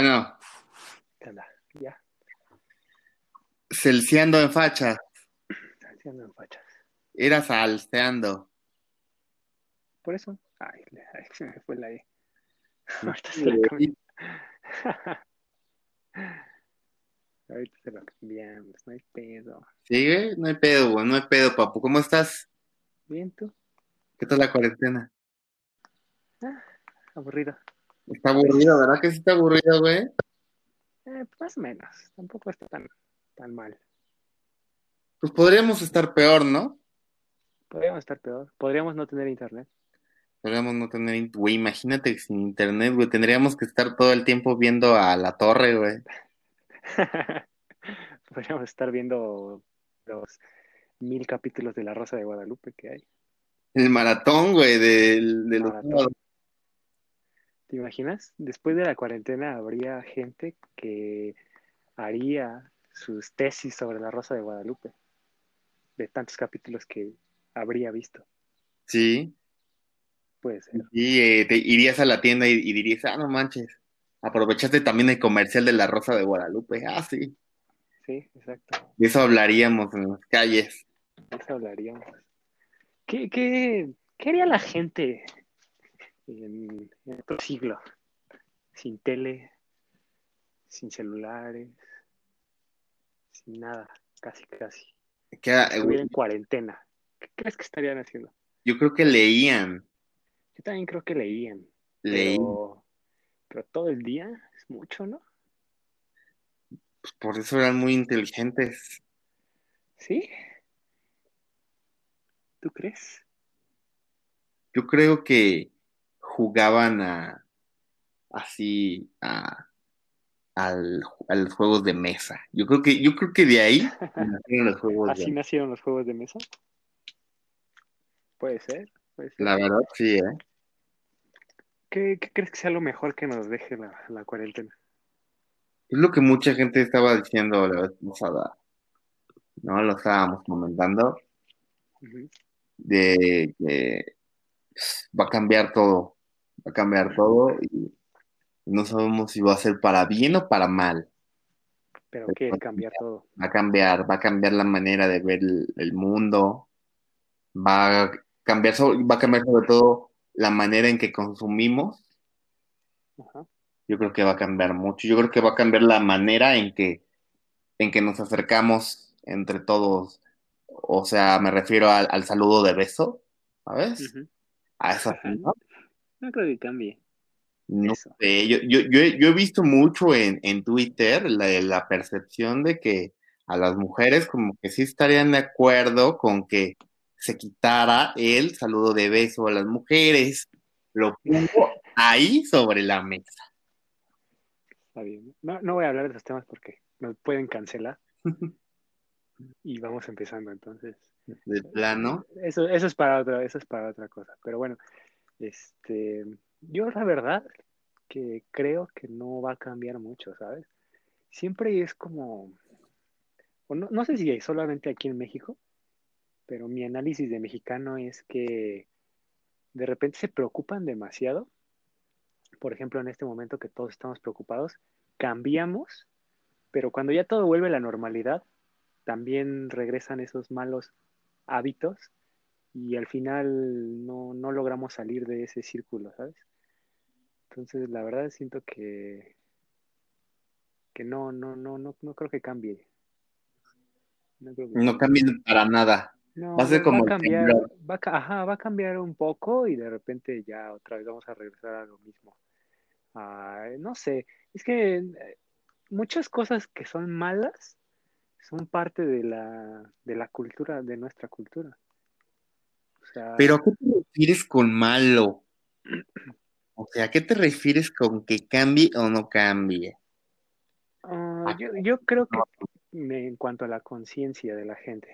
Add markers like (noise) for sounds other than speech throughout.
Bueno. Ya, celciando en facha. haciendo en fachas. Era salteando. Por eso. Ay, ay, se me fue la E. Ahorita se la. (laughs) Ahorita se la cambiamos, no hay pedo. ¿Sigue? No hay pedo, no hay pedo, papu. ¿Cómo estás? Bien, tú, ¿Qué tal la cuarentena? aburrido. Está aburrido, ¿verdad que sí está aburrido, güey? Eh, más o menos, tampoco está tan, tan mal. Pues podríamos estar peor, ¿no? Podríamos estar peor, podríamos no tener internet. Podríamos no tener, güey, imagínate que sin internet, güey, tendríamos que estar todo el tiempo viendo a la torre, güey. (laughs) podríamos estar viendo los mil capítulos de La Rosa de Guadalupe que hay. El maratón, güey, del- de, los. ¿Te imaginas? Después de la cuarentena habría gente que haría sus tesis sobre la Rosa de Guadalupe, de tantos capítulos que habría visto. Sí, Puede ser. y eh, te irías a la tienda y, y dirías, ah, no manches, aprovechaste también el comercial de la Rosa de Guadalupe. Ah, sí, Sí, exacto. de eso hablaríamos en las calles. De eso hablaríamos. ¿Qué, qué, qué haría la gente en, en otro siglo? Sin tele, sin celulares, sin nada, casi, casi. Que, eh, en cuarentena. ¿Qué crees que estarían haciendo? yo creo que leían, Yo también creo que leían. leían, Pero, pero todo el día es mucho, ¿no? pues por eso eran muy inteligentes. ¿Sí? ¿Tú crees? Yo creo que jugaban a así a, al- a los juegos de mesa. Yo creo que, yo creo que de ahí (laughs) nacieron los juegos ¿Así de nacieron los juegos de mesa? Puede ser, puede ser. La verdad, sí, ¿eh? ¿Qué, qué crees que sea lo mejor que nos deje la, la cuarentena? Es lo que mucha gente estaba diciendo la vez pasada, ¿no? Lo estábamos comentando, de que va a cambiar todo, va a cambiar todo y no sabemos si va a ser para bien o para mal. Pero ¿qué es cambiar todo? Va a cambiar, va a cambiar la manera de ver el, el mundo, va a cambiar, so- va a cambiar sobre todo la manera en que consumimos. Ajá. Yo creo que va a cambiar mucho. Yo creo que va a cambiar la manera en que, en que nos acercamos entre todos. O sea, me refiero al, al saludo de beso, ¿sabes? A esa. ¿no? No creo que cambie. No Eso. sé, yo, yo, yo, he- yo he visto mucho en, en Twitter la, la percepción de que a las mujeres como que sí estarían de acuerdo con que se quitara el saludo de beso a las mujeres. Lo pongo ahí sobre la mesa. Está bien. No, no voy a hablar de esos temas porque nos pueden cancelar. (laughs) Y vamos empezando entonces. De plano. Eso, eso es para otra, eso es para otra cosa. Pero bueno, este, yo la verdad que creo que no va a cambiar mucho, ¿sabes? Siempre es como, no, no sé si hay solamente aquí en México, pero mi análisis de mexicano es que de repente se preocupan demasiado. Por ejemplo, en este momento que todos estamos preocupados, cambiamos, pero cuando ya todo vuelve a la normalidad, también regresan esos malos hábitos y al final no, no logramos salir de ese círculo, ¿sabes? Entonces, la verdad siento que, que no, no, no, no, no creo que cambie. No creo que No cambie. para nada. No, Va a ser como va a cambiar, va a, ajá, va a cambiar un poco y de repente ya otra vez vamos a regresar a lo mismo. Ah, no sé, es que eh, muchas cosas que son malas son parte de la, de la cultura, de nuestra cultura. Sea, Pero ¿a qué te refieres con malo? O sea, ¿a qué te refieres con que cambie o no cambie? ah, yo, yo creo que me- en cuanto a la conciencia de la gente,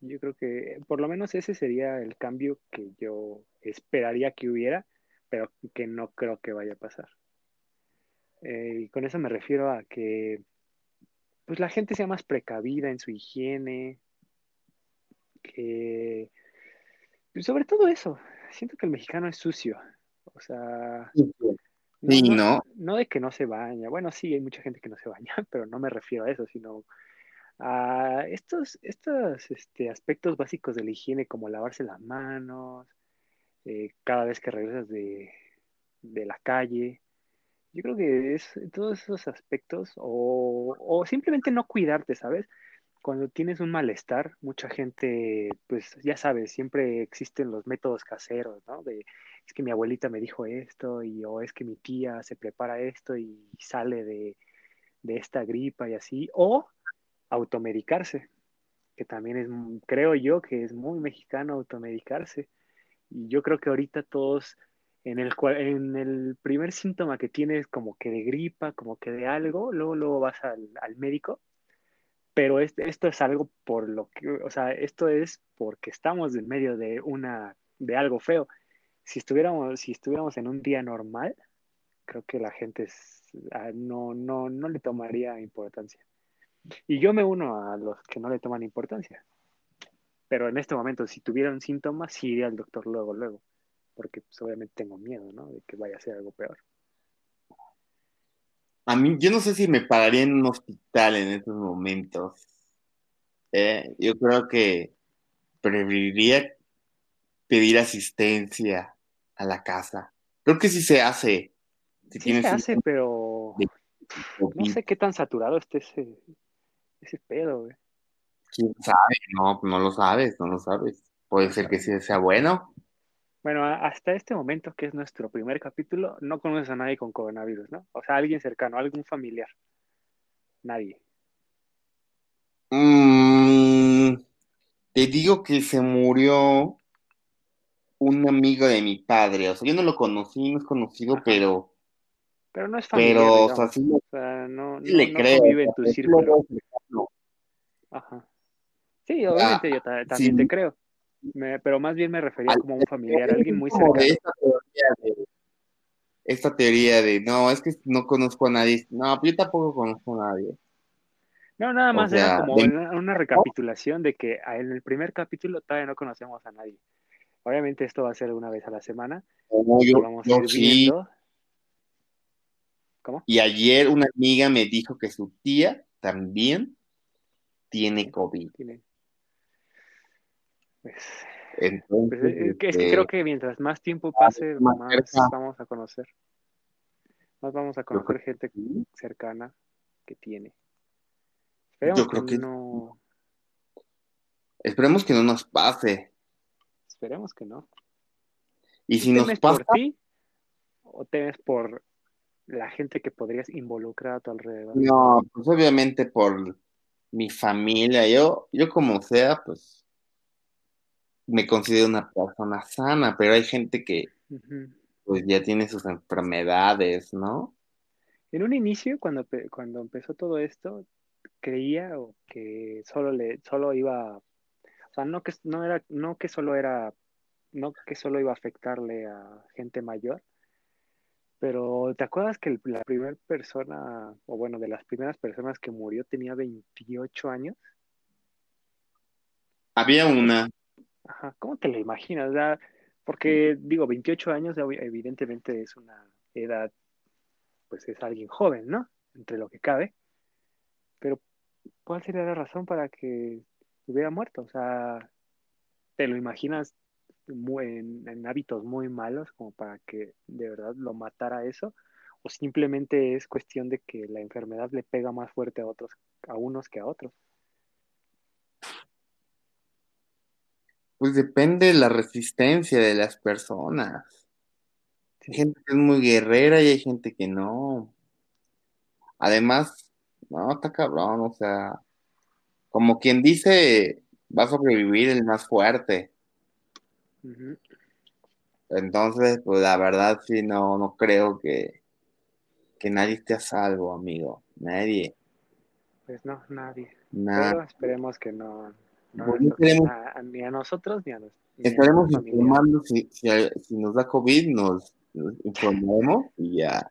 yo creo que por lo menos ese sería el cambio que yo esperaría que hubiera, pero que no creo que vaya a pasar. Eh, y con eso me refiero a que pues la gente sea más precavida en su higiene, que pues, sobre todo eso, siento que el mexicano es sucio. O sea, sí, ¿no? No de que no se baña. Bueno, sí, hay mucha gente que no se baña, (laughs) pero no me refiero a eso, sino a estos, estos este, aspectos básicos de la higiene, como lavarse las manos, eh, cada vez que regresas de, de, la calle. Yo creo que es todos esos aspectos, o, o simplemente no cuidarte, ¿sabes? Cuando tienes un malestar, mucha gente, pues ya sabes, siempre existen los métodos caseros, ¿no? De, es que mi abuelita me dijo esto, y o es que mi tía se prepara esto y sale de, de esta gripa y así, o automedicarse, que también es, creo yo que es muy mexicano automedicarse. Y yo creo que ahorita todos, en el, en el primer síntoma que tienes como que de gripa, como que de algo, luego, luego vas al, al médico pero esto es algo por lo que, o sea, esto es porque estamos en medio de una, de algo feo. Si estuviéramos, si estuviéramos en un día normal, creo que la gente ah, no, no, no le tomaría importancia. Y yo me uno a los que no le toman importancia. Pero en este momento, si tuviera un síntoma, sí iría al doctor luego, luego. Porque pues, obviamente tengo miedo, ¿no? De que vaya a ser algo peor. A mí, yo no sé si me pararía en un hospital en estos momentos. Eh, yo creo que preferiría pedir asistencia a la casa. Creo que sí se hace. sí se hace, pero no sé qué tan saturado esté ese, ese pedo, güey. ¿Quién sabe? No, no lo sabes, no lo sabes. Puede ser que sí sea bueno. Bueno, hasta este momento, que es nuestro primer capítulo, no conoces a nadie con coronavirus, ¿no? O sea, alguien cercano, algún familiar. Nadie. Mm, te digo que se murió un amigo de mi padre. O sea, yo no lo conocí, no es conocido, pero. Pero no es familiar. Pero, o sea, sí, o sea, no, le creo. Vive en tu círculo. Ajá. Sí, obviamente yo también te creo pero más bien me refería como a un familiar, alguien muy cercano. Esta teoría, de, esta teoría de, no, es que no conozco a nadie. No, yo tampoco conozco a nadie. No, nada más era como una, recapitulación de que en el primer capítulo todavía no conocemos a nadie. Obviamente esto va a ser una vez a la semana. vamos a ir viendo. ¿Cómo? Y ayer una amiga me dijo que su tía también tiene COVID. Tiene, Entonces, pues, es, que, este, creo que mientras más tiempo pase, más, vamos a conocer. Más vamos a conocer gente cercana que tiene. Esperemos que, no. Esperemos que no nos pase. Esperemos que no. Y si nos pasa. por ti o temes por la gente que podrías involucrar a tu alrededor? No, pues obviamente por mi familia. Yo, yo como sea, pues me considero una persona sana, pero hay gente que pues ya tiene sus enfermedades, ¿no? En un inicio, cuando, cuando empezó todo esto, creía que solo le, solo iba, o sea, no que no era, no que solo era, no que solo iba a afectarle a gente mayor, pero ¿te acuerdas que la primera persona, o bueno, de las primeras personas que murió tenía 28 años? Había una, Ajá, ¿cómo te lo imaginas? porque digo, 28 años evidentemente es una edad, pues es alguien joven, ¿no? Entre lo que cabe. Pero, ¿cuál sería la razón para que hubiera muerto? O sea, ¿te lo imaginas en, en, hábitos muy malos como para que de verdad lo matara eso? ¿O simplemente es cuestión de que la enfermedad le pega más fuerte a otros, a unos que a otros? Pues depende de la resistencia de las personas. Hay gente que es muy guerrera y hay gente que no. Además, no, está cabrón, o sea, como quien dice, va a sobrevivir el más fuerte. Entonces, pues la verdad sí, no, no creo que, que nadie esté a salvo, amigo. Nadie. Pues no, nadie. Pero esperemos que no, ni a nosotros ni a nosotros. Estaremos informando si, si, nos da COVID, nos, informamos y ya.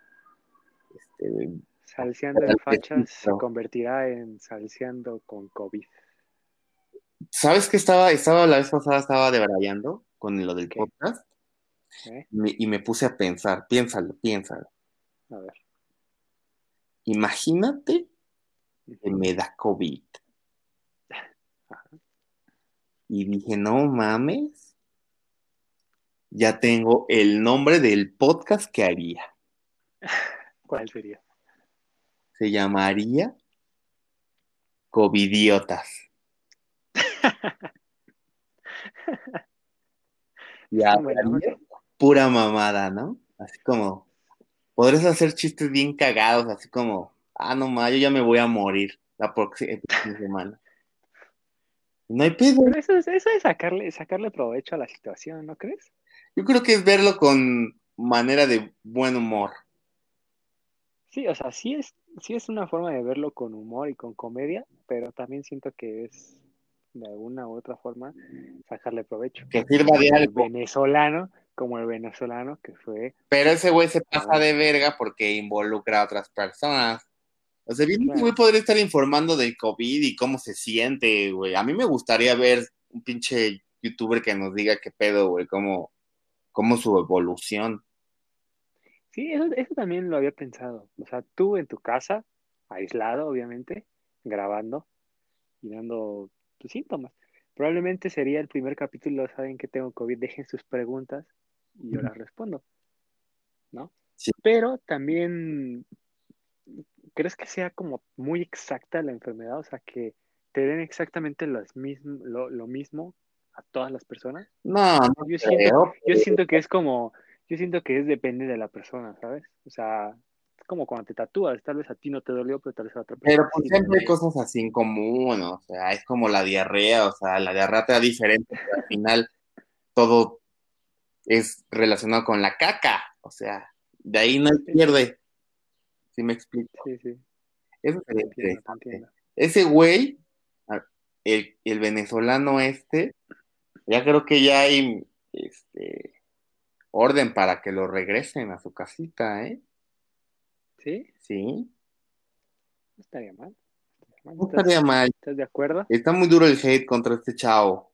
Este, Salseando en fachas se convertirá en salseando con COVID. ¿Sabes qué estaba? Estaba la vez pasada, estaba debrayando con lo del podcast. Y me puse a pensar, piénsalo, piénsalo. A ver. Imagínate que me da COVID. Y dije, no mames, ya tengo el nombre del podcast que haría. (laughs) ¿Cuál sería? Se llamaría Covidiotas. (laughs) ya, pura mamada, ¿no? Así como, podrías hacer chistes bien cagados, así como, ah, no más, yo ya me voy a morir la próxima (laughs) semana. No hay pedo. Pero eso es, eso es sacarle, sacarle provecho a la situación, ¿no crees? Yo creo que es verlo con manera de buen humor. Sí, o sea, sí es, sí es una forma de verlo con humor y con comedia, pero también siento que es de alguna u otra forma sacarle provecho. Que sirva de algo. venezolano, como el venezolano que fue. Pero ese güey se pasa de verga porque involucra a otras personas. O sea, bien, güey podría estar informando de COVID y cómo se siente, güey. A mí me gustaría ver un pinche youtuber que nos diga qué pedo, güey, cómo, cómo su evolución. Sí, eso, eso también lo había pensado. O sea, tú en tu casa, aislado, obviamente, grabando y dando tus síntomas. Probablemente sería el primer capítulo, saben que tengo COVID, dejen sus preguntas y yo las respondo. ¿No? Sí. Pero también ¿crees que sea como muy exacta la enfermedad? O sea, que te den exactamente lo, mismo a todas las personas. No, no yo, siento, yo siento que es como, yo siento que es depende de la persona, ¿sabes? O sea, es como cuando te tatúas, tal vez a ti no te dolió, pero tal vez a otra persona. Pero pues siempre hay cosas así en común, o sea, es como la diarrea, o sea, la diarrea te da diferente, pero al final todo es relacionado con la caca, o sea, de ahí no pierde me explico? Sí, sí. Eso Ese güey, el, venezolano este, ya creo que ya hay este orden para que lo regresen a su casita, ¿eh? ¿Sí? Sí. No estaría mal. No estaría mal. ¿Estás de acuerdo? Está muy duro el hate contra este chavo.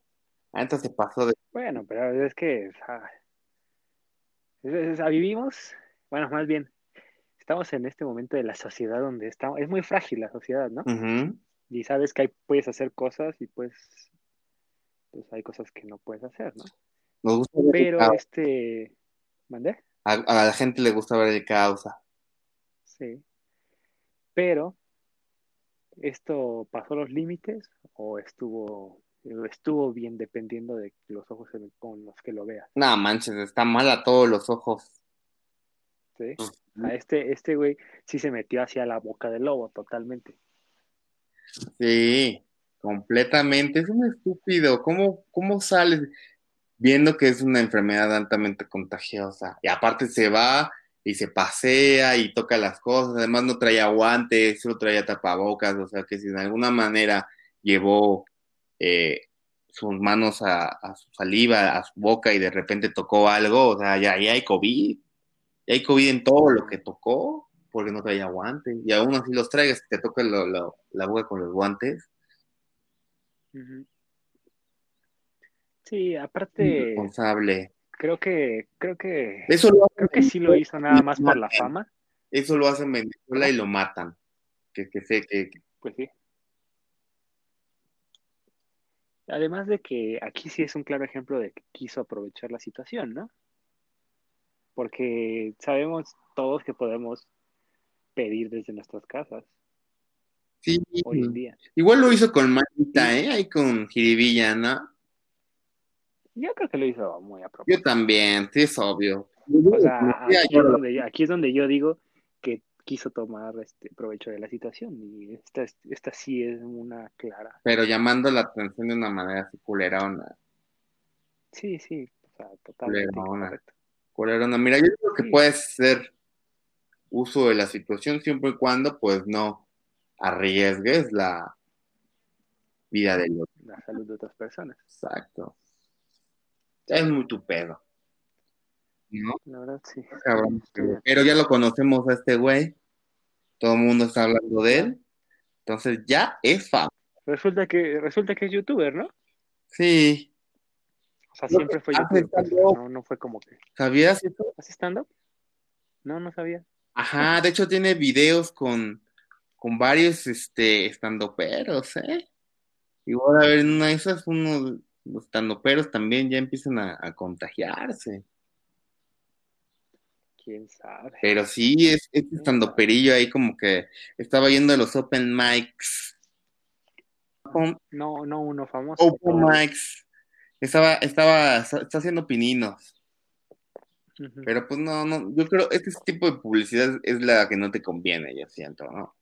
Antes se pasó de. Bueno, pero es que. vivimos, bueno, más bien, estamos en este momento de la sociedad donde estamos, es muy frágil la sociedad, ¿no? Y sabes que hay, puedes hacer cosas y pues, pues hay cosas que no puedes hacer, ¿no? Nos gusta Pero este, ¿mandé? A, la gente le gusta ver el causa. Sí. Pero, ¿esto pasó los límites o estuvo estuvo bien dependiendo de los ojos con los que lo veas? No, manches, está mal a todos los ojos. ¿sí? Este, este güey sí se metió hacia la boca del lobo, totalmente. Sí, completamente. Es un estúpido. ¿Cómo, cómo sales viendo que es una enfermedad altamente contagiosa? Y aparte se va y se pasea y toca las cosas. Además no traía guantes, solo traía tapabocas. O sea que si de alguna manera llevó eh, sus manos a, a, su saliva, a su boca y de repente tocó algo, o sea, ya, ya hay COVID. Y hay COVID en todo lo que tocó, porque no traía guantes. Y aún así los traigas, te toca la boca con los guantes. Sí, aparte. Responsable. Creo que, creo que. Eso lo creo que sí lo hizo nada más por la fama. Eso lo hacen en Venezuela y lo matan. Que, que sé que. Pues sí. Además de que aquí sí es un claro ejemplo de que quiso aprovechar la situación, ¿no? Porque sabemos todos que podemos pedir desde nuestras casas. Sí, hoy en día. Igual lo hizo con Manita, ¿eh? Ahí con Jiribilla, ¿no? Yo creo que lo hizo muy a propósito. Yo también, sí, es obvio. O sea, aquí es, donde, aquí es donde yo digo que quiso tomar este provecho de la situación y esta, esta sí es una clara. Pero llamando la atención de una manera así culerona. Sí, sí, o sea, totalmente correcto. Mira, yo creo que puedes hacer uso de la situación siempre y cuando pues no arriesgues la vida de los... La salud de otras personas. Exacto. Es muy tu pedo. ¿No? La verdad, sí. pero ya lo conocemos a este güey. Todo el mundo está hablando de él. Entonces ya es famoso. Resulta que, resulta que es youtuber, ¿no? Sí. O sea, siempre fue youtuber, pues, no, no fue como que. ¿Sabías eso? ¿Hace stand-up? No, no sabía. Ajá, de hecho tiene videos con, con varios este, estandoperos, ¿eh? Igual a ver, en una de esas, unos los estandoperos también ya empiezan a, a contagiarse. quién sabe. Pero sí, es, es estandoperillo ahí como que estaba yendo a los open mics. No, no uno famoso. open mics. Estaba, estaba, está haciendo pininos. Pero pues no, no, yo creo este tipo de publicidad es la que no te conviene, yo siento, ¿no?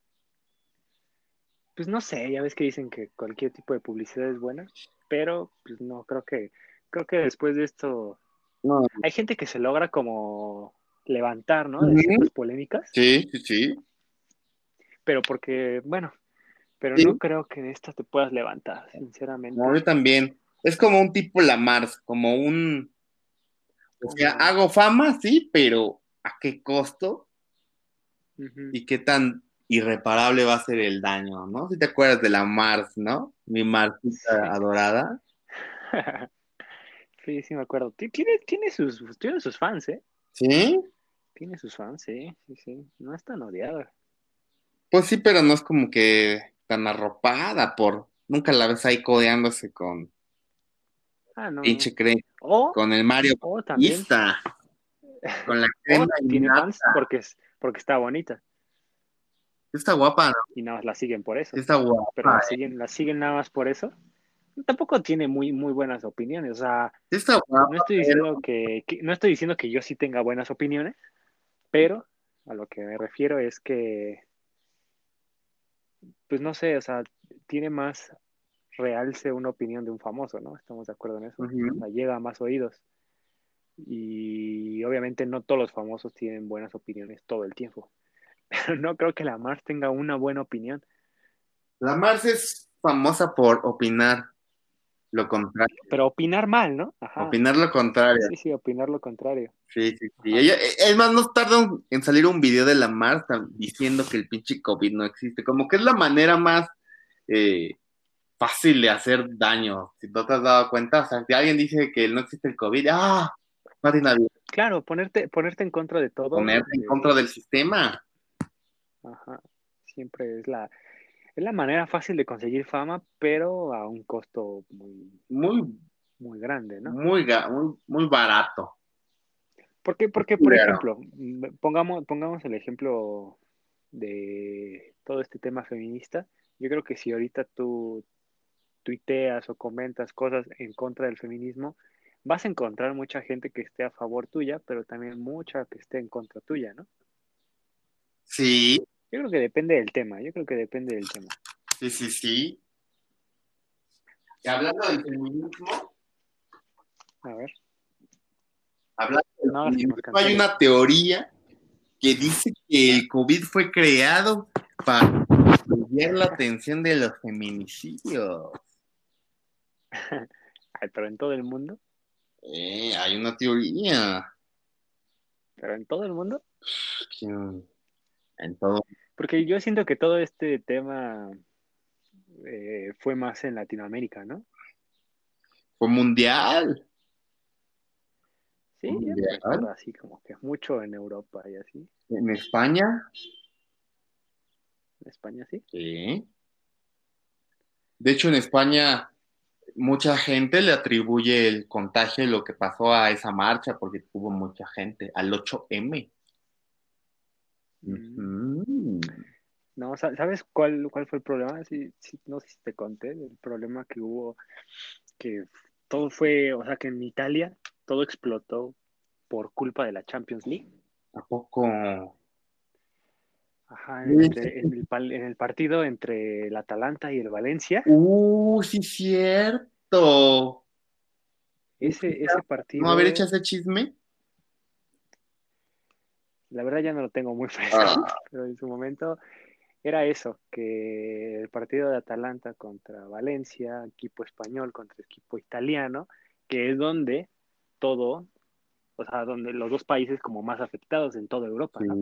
Pues no sé, ya ves que dicen que cualquier tipo de publicidad es buena, pero pues no, creo que, creo que después de esto No, hay gente que se logra como levantar, ¿no? De Ujú. ciertas polémicas, sí, sí, sí. pero porque, bueno, pero Sí. no creo que de esta te puedas levantar, sinceramente. No, yo también. Es como un tipo Lamars, como un. O sea, hago fama, sí, pero ¿a qué costo? ¿Y qué tan irreparable va a ser el daño, no? Si te acuerdas de la Mars, ¿no? Mi Marsita adorada. (laughs) Sí, sí me acuerdo. Ti- Tiene, tiene sus, tiene sus fans, ¿eh? ¿Sí? Tiene sus fans, sí, sí, sí. No es tan odiada. Pues sí, pero no es como que tan arropada por. Nunca la ves ahí codeándose con Ah, no. pinche con el Mario o también, Batista, con la crema tiene fans porque, es, porque está bonita Está guapa, ¿no? y nada más la siguen por eso. Está guapa. Pero la eh. siguen, la siguen nada más por eso. Tampoco tiene muy, muy buenas opiniones. O sea, Está guapa. no estoy diciendo que, que- no estoy diciendo que yo sí tenga buenas opiniones, pero a lo que me refiero es que, pues no sé, o sea, tiene más realce una opinión de un famoso, ¿no? Estamos de acuerdo en eso. O sea, llega a más oídos. Y obviamente no todos los famosos tienen buenas opiniones todo el tiempo. (laughs) Pero no creo que la Mars tenga una buena opinión. La Mars es famosa por opinar lo contrario. Pero opinar mal, ¿no? Ajá. Opinar lo contrario. Sí, sí, opinar lo contrario. Sí, sí, sí. Ella, es más, no tarda en salir un video de la Mars diciendo que el pinche COVID no existe. Como que es la manera más eh, fácil de hacer daño. Si no te has dado cuenta, o sea, si alguien dice que no existe el COVID, ¡ah! Marina, Claro, ponerte, ponerte en contra de todo. ponerte en eh, contra del sistema. Ajá. Siempre es la, es la manera fácil de conseguir fama, pero a un costo muy, Muy, muy grande, ¿no? muy, muy, muy barato. Porque, porque por Claro. ejemplo, mm, pongamos, pongamos el ejemplo de todo este tema feminista. Yo creo que si ahorita tú tuiteas o comentas cosas en contra del feminismo, vas a encontrar mucha gente que esté a favor tuya, pero también mucha que esté en contra tuya, ¿no? Sí, Yo creo que depende del tema, yo creo que depende del tema. sí, sí, sí. Y hablando del feminismo, A ver. hablando del No, feminismo, hay una teoría que dice que el COVID fue creado para desviar la atención de los feminicidios. Pero en todo el mundo, Eh, hay una teoría. pero en todo el mundo, En todo. porque yo siento que todo este tema eh, fue más en Latinoamérica, ¿no? Fue mundial. Sí, yo Mundial. así como que mucho en Europa y así, En España. en España sí. Sí. De hecho, en España, mucha gente le atribuye el contagio y lo que pasó a esa marcha, porque hubo mucha gente, al 8M. Mm. No, sa- ¿sabes cuál, cuál fue el problema? Sí, sí, no sé si te conté, el problema que hubo, que todo fue, o sea, que en Italia todo explotó por culpa de la Champions League. ¿A poco? Ajá, entre- en, el, pal- en el partido entre el Atalanta y el Valencia, Uh, sí, cierto. ese, ese partido, ¿No haber hecho ese chisme? la verdad ya no lo tengo muy (laughs) fresco, Ah. pero en su momento era eso, que el partido de Atalanta contra Valencia, equipo español contra equipo italiano, que es donde todo, o sea, donde los dos países como más afectados en toda Europa, ¿no?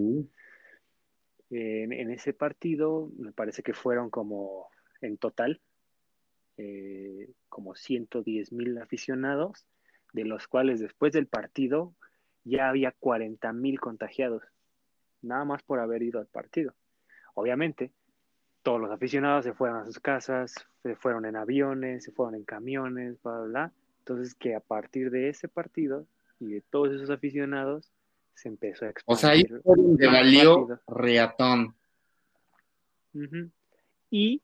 En ese partido me parece que fueron como en total eh, como 110 mil aficionados, de los cuales después del partido ya había 40 mil contagiados. nada más por haber ido al partido. Obviamente, todos los aficionados se fueron a sus casas, se fueron en aviones, se fueron en camiones, bla, bla, bla. Entonces, que a partir de ese partido y de todos esos aficionados, se empezó a expandir. O sea, ahí fue donde valió reatón. Y,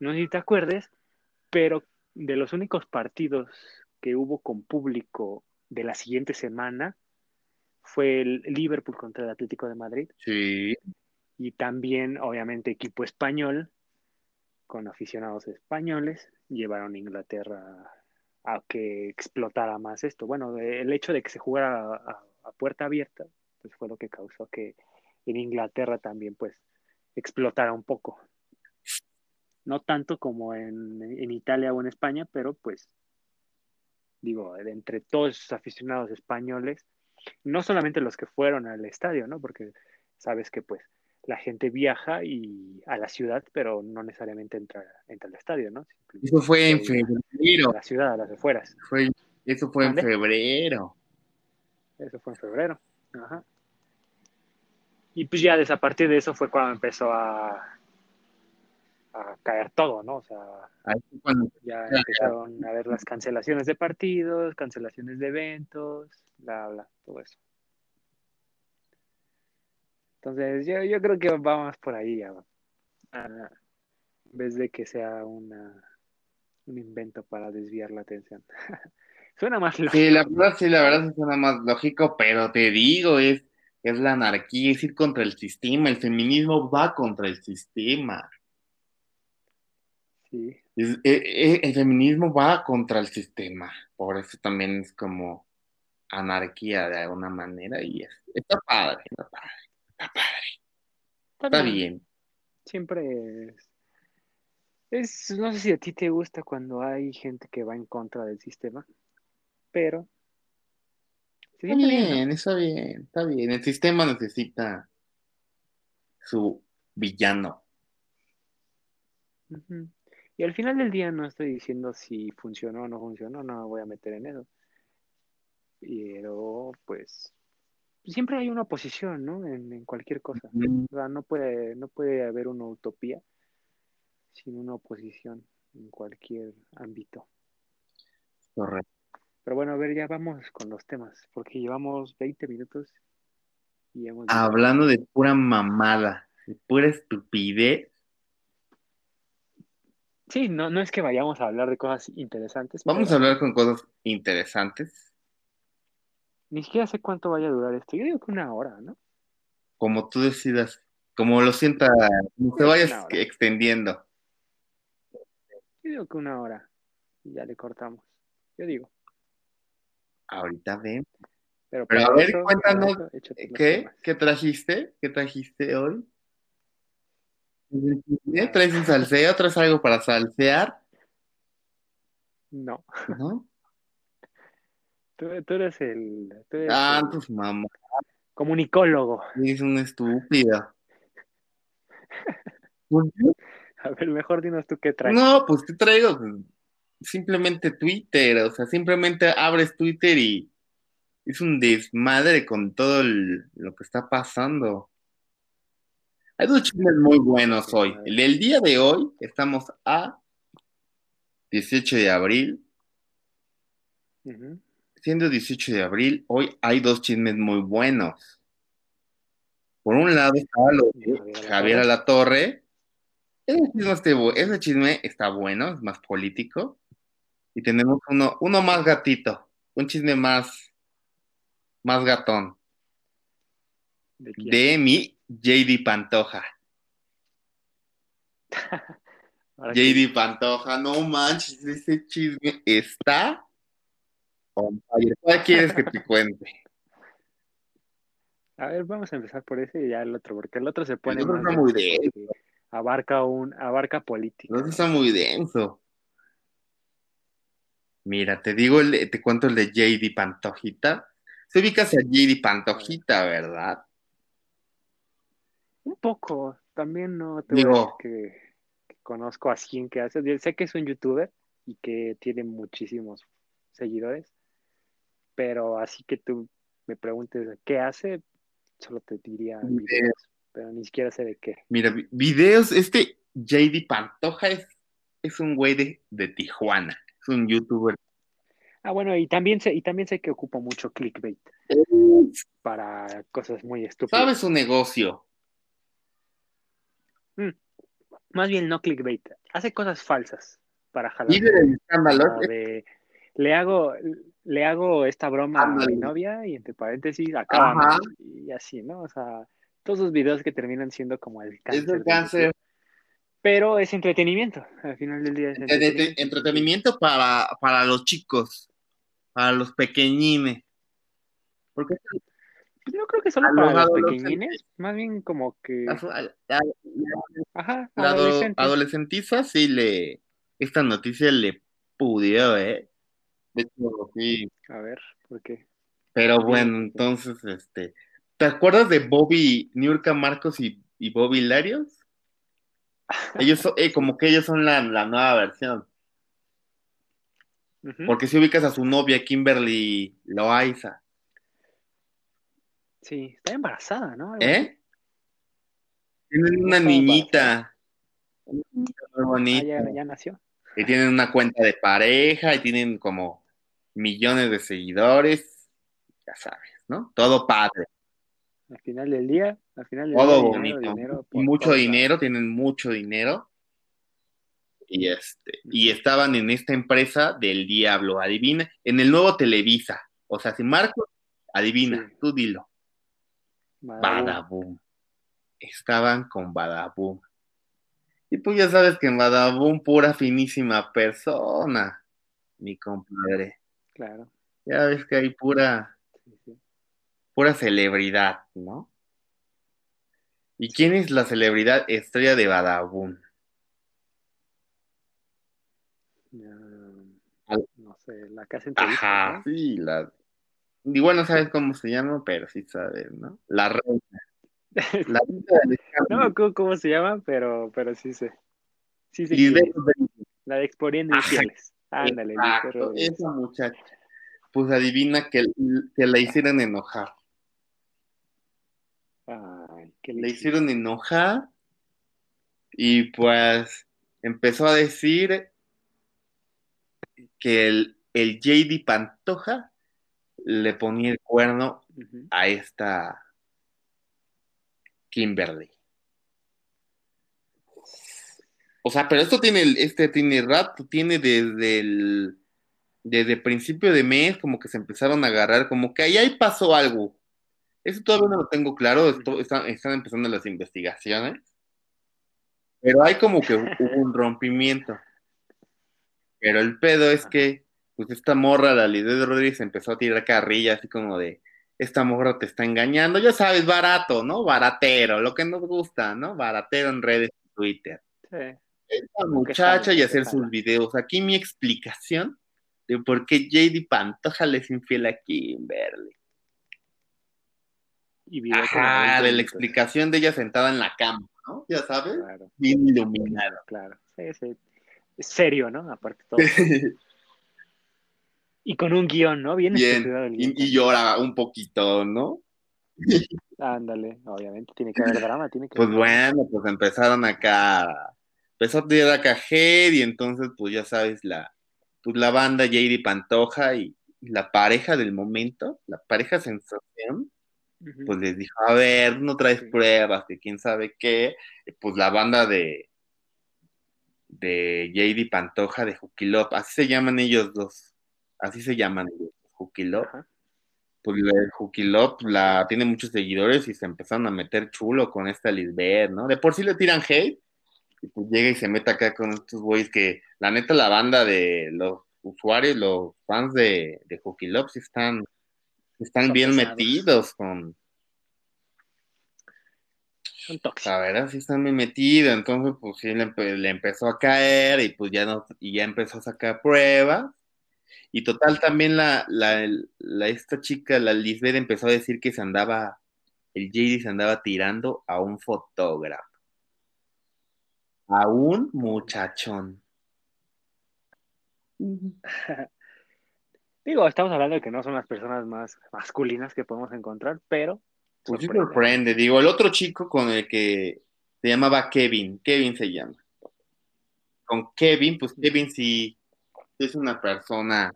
no sé si te acuerdes, pero de los únicos partidos que hubo con público de la siguiente semana fue el Liverpool contra el Atlético de Madrid. Sí. Y también, obviamente, equipo español, con aficionados españoles, llevaron a Inglaterra a que explotara más esto. Bueno, el hecho de que se jugara a, puerta abierta, pues fue lo que causó que en Inglaterra también, pues, explotara un poco. No tanto como en, en Italia o en España, pero pues, digo, entre todos esos aficionados españoles, no solamente los que fueron al estadio, ¿no? Porque sabes que pues la gente viaja y a la ciudad, pero no necesariamente entra, entra al estadio, ¿no? Eso fue en febrero. A la ciudad, a las afueras. Fue, eso fue en febrero. Eso fue en febrero. Ajá. Y pues ya desde a partir de eso fue cuando empezó a, a caer todo, ¿no? O sea, ya empezaron a ver las cancelaciones de partidos, cancelaciones de eventos, bla, bla, todo eso. Entonces, yo, yo creo que vamos por ahí, en vez de que sea una, un invento para desviar la atención. (laughs) suena más lógico. Sí, la verdad, sí, la verdad suena más lógico, pero te digo, es, es la anarquía, es ir contra el sistema, el feminismo va contra el sistema. Sí. E, e, el feminismo va contra el sistema, por eso también es como anarquía de alguna manera y es, está padre, está padre. Está padre. Está, bien. Siempre es, No sé si a ti te gusta cuando hay gente que va en contra del sistema, pero. Está bien, está bien, está bien. El sistema necesita su villano. Y al final del día no estoy diciendo si funcionó o no funcionó, no me voy a meter en eso. Pero, pues, siempre hay una oposición, ¿no? En, cualquier cosa. no puede, no puede haber una utopía sin una oposición en cualquier ámbito. Correcto. Pero bueno, a ver, ya vamos con los temas, porque llevamos 20 minutos y hemos... Hablando de pura mamada, de pura estupidez. Sí, no, no es que vayamos a hablar de cosas interesantes. Vamos a hablar con cosas interesantes ni siquiera sé cuánto vaya a durar esto. Yo digo que una hora, ¿no? Como tú decidas, como lo sienta, como te vayas extendiendo. Yo digo que una hora y ya le cortamos. Yo digo. Ahorita ven. Pero, a ver, cuéntanos, ¿qué? ¿Qué trajiste? ¿Qué trajiste hoy? ¿Traes un salseo? ¿Traes algo para salsear? No. ¿No? Tú, eres el. ah, pues mamá. Comunicólogo. Es un estúpido. (laughs) A ver, mejor dinos tú qué traes. No, pues ¿qué traigo? Simplemente Twitter, o sea, simplemente abres Twitter y es un desmadre con todo lo que está pasando. Hay dos chismes muy buenos hoy. El día de hoy, estamos a 18 de abril siendo 18 de abril, hoy hay dos chismes muy buenos. Por un lado estaba lo de Javier Alatorre. Ese chisme, ese chisme está bueno, es más político. Y tenemos uno, uno más gatito, un chisme más, más gatón. ¿De, mi JD Pantoja. (laughs) JD Pantoja, no manches, ese chisme está ¿Cuál quieres que te cuente? (laughs) A ver, vamos a empezar por ese y ya el otro, porque el otro se pone el está muy denso. Abarca un, abarca política. El otro está muy denso. Mira, te digo, te cuento el de JD Pantojita. Se ubicas a JD Pantojita, ¿verdad? Un poco. También no te digo que, que, conozco a quien que hace. Sé que es un youtuber y que tiene muchísimos seguidores pero así que tú me preguntes qué hace, solo te diría Videos. videos, pero ni siquiera sé de qué. Mira, vi- videos, este JD Pantoja es, es un güey de, de Tijuana, un youtuber. Ah, bueno, y también sé, y también sé que ocupa mucho clickbait para cosas muy estúpidas. Sabe su negocio. Más bien no clickbait, hace cosas falsas para jalar. Del escándalo. Ah, de- le hago le hago esta broma a mi novia y entre paréntesis Ajá. y así, ¿no? O sea, todos los videos que terminan siendo como el Es cáncer. el de cáncer. Pero es entretenimiento, al final del día es Entrete- entretenimiento. entretenimiento para, para los chicos, para los pequeñines. Porque Pues no creo que solo para los pequeñines, más bien como que, ajá, adolescentiza sí le, esta noticia le pudió, ¿eh? De hecho, sí. A ver, ¿por qué? Pero bueno, entonces, este, ¿te acuerdas de Bobby, Niurka Marcos y, y Bobby Larios? Ellos son, eh, como que ellos son la, la nueva versión. Porque si ubicas a su novia, Kimberly Loaiza, Sí, está embarazada, ¿no? Algo. ¿eh? Tienen una niñita. Muy Ah, bonita. ya, ya nació. Y tienen una cuenta de pareja y tienen como millones de seguidores. Ya sabes, ¿no? Todo padre, Al final del día, al final todo bonito. dinero, mucho dinero, tienen mucho dinero. Y este, y estaban en esta empresa del diablo, adivina, en el nuevo Televisa. O sea, si Marcos, adivina, Sí. tú dilo. Badaboom. Estaban con Badaboom. Y pues ya sabes que en Badaboom, pura finísima persona, mi compadre. Claro, Ya ves que hay pura, sí, sí. pura celebridad, ¿no? ¿Y quién es la celebridad estrella de Badaboom? Ah, no sé, la casa entrevista. Ajá, sí, la. Igual no sabes cómo se llama, pero sí sabes, ¿no? La reina. (laughs) La reina del No me acuerdo cómo se llama, pero, pero sí sé. Sí sé de-. La de Exponiendo Infieles. Ándale, Exacto, esa muchacha. Pues adivina que, que la hicieron enojar. Ay, qué Le hicieron enojar y pues empezó a decir que el, el JD Pantoja le ponía el cuerno a esta Kimberly. O sea, pero esto tiene, este tiene rato, tiene desde el, desde principio de mes, como que se empezaron a agarrar, como que ahí, ahí pasó algo. Eso todavía no lo tengo claro, esto- están, están empezando las investigaciones, pero hay como que (laughs) hubo un rompimiento. Pero el pedo es que, pues esta morra, la Lidia Rodríguez, empezó a tirar carrilla, así como de, esta morra te está engañando, ya sabes, barato, ¿no? Baratero, lo que nos gusta, ¿no? Baratero en redes y Twitter. Sí. Esta muchacha y hacer sus videos. Aquí mi explicación de por qué JD Pantoja le es infiel a Kimberly. Y video como Ajá, 20 de la explicación de ella sentada en la cama, ¿no? Ya sabes, Claro, bien iluminado. claro. Sí, sí. Es serio, ¿no? Aparte todo. (laughs) Y con un guion, ¿no? Bien, Bien, guion y, y llora un poquito, ¿no? Ándale, obviamente, tiene que (laughs) haber drama, tiene que Pues haber bueno, pues empezaron acá, empezó a tirar acá head y entonces pues ya sabes, la, pues la banda JD Pantoja y la pareja del momento, la pareja sensación, Pues les dijo, a ver, no traes pruebas, que quién sabe qué, Y, pues la banda de de JD Pantoja de Juquilop, así se llaman ellos dos, así se llaman ellos, Juquilop, pues Juquilop la tiene muchos seguidores y se empezaron a meter chulo con esta Lisbeth, ¿no? De por sí le tiran hate, y pues llega y se mete acá con estos güeyes que, la neta, la banda de los usuarios, los fans de, de Juquilop sí están, están Son bien pesados. metidos con, Son tóxicos. la verdad sí están bien metidos, entonces pues sí le, empe- le empezó a caer y pues ya no, y ya empezó a sacar pruebas. Y total también la, la, la- esta chica, la Lisbeth, empezó a decir que se andaba, el JD se andaba tirando a un fotógrafo. A un muchachón. (laughs) Digo, estamos hablando de que no son las personas más masculinas que podemos encontrar, pero Pues sí sorprende. sorprende. Digo, el otro chico con el que se llamaba Kevin, Kevin se llama. Con Kevin, pues Kevin sí es una persona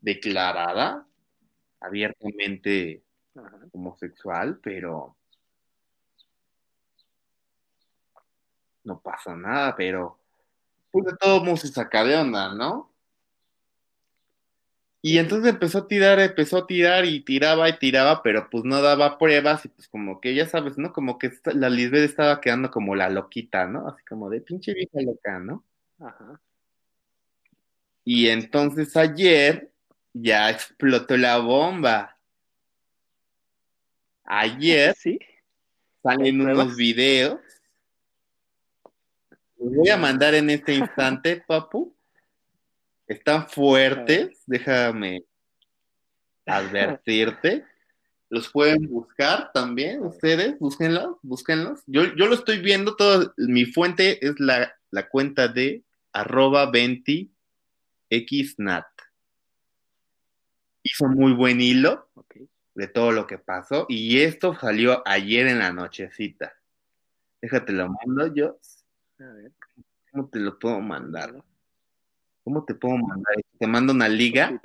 declarada, abiertamente Ajá. homosexual, pero no pasa nada, pero pues de todo mundo se saca de onda, ¿no? Y entonces empezó a tirar, empezó a tirar y tiraba y tiraba, pero pues no daba pruebas y pues como que ya sabes, ¿no? Como que la Lisbeth estaba quedando como la loquita, ¿no? Así como de pinche vieja loca, ¿no? Ajá. Y entonces ayer ya explotó la bomba. Ayer (laughs) Sí. salen unos videos. Los voy a mandar en este instante, (laughs) papu. Están fuertes, déjame (laughs) advertirte. Los pueden buscar también ustedes, búsquenlos, búsquenlos. Yo, yo lo estoy viendo todo, mi fuente es la, la cuenta de arroba 20xnat. Hizo muy buen hilo de todo lo que pasó y esto salió ayer en la nochecita. Déjate lo mando yo. A ver. ¿Cómo te lo puedo mandar? ¿Cómo te puedo mandar? Te mando una liga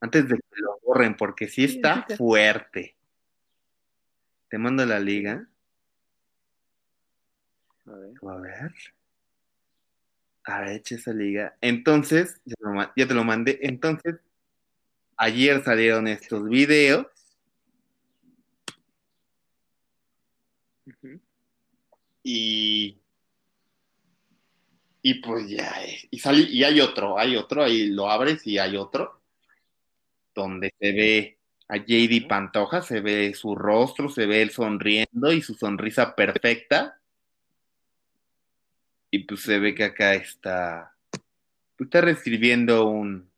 antes de que lo borren, porque sí está fuerte. Te mando la liga. A ver. A ver. A ver, echa esa liga. Entonces, ya, lo ma- ya te lo mandé. Entonces, ayer salieron estos videos. Y. Y pues ya, eh, y sale, y hay otro, hay otro, ahí lo abres y hay otro, donde se ve a JD Pantoja, se ve su rostro, se ve él sonriendo y su sonrisa perfecta. Y pues se ve que acá está, pues está recibiendo un,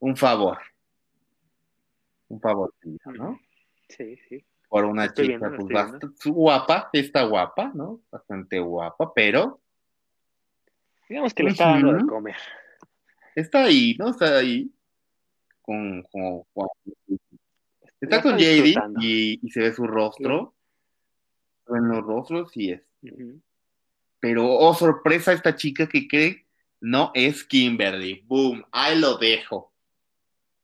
un favor. Un favor, ¿no? Sí, sí. Por una Estoy chica, viendo, pues bastante guapa, está guapa, ¿no? Bastante guapa, pero Digamos que le está dando de comer. está ahí, ¿no? Está ahí con, con- con- está con JD y, y se ve su rostro, en los rostros y es, pero oh sorpresa esta chica que cree no es Kimberly, boom, ahí lo dejo,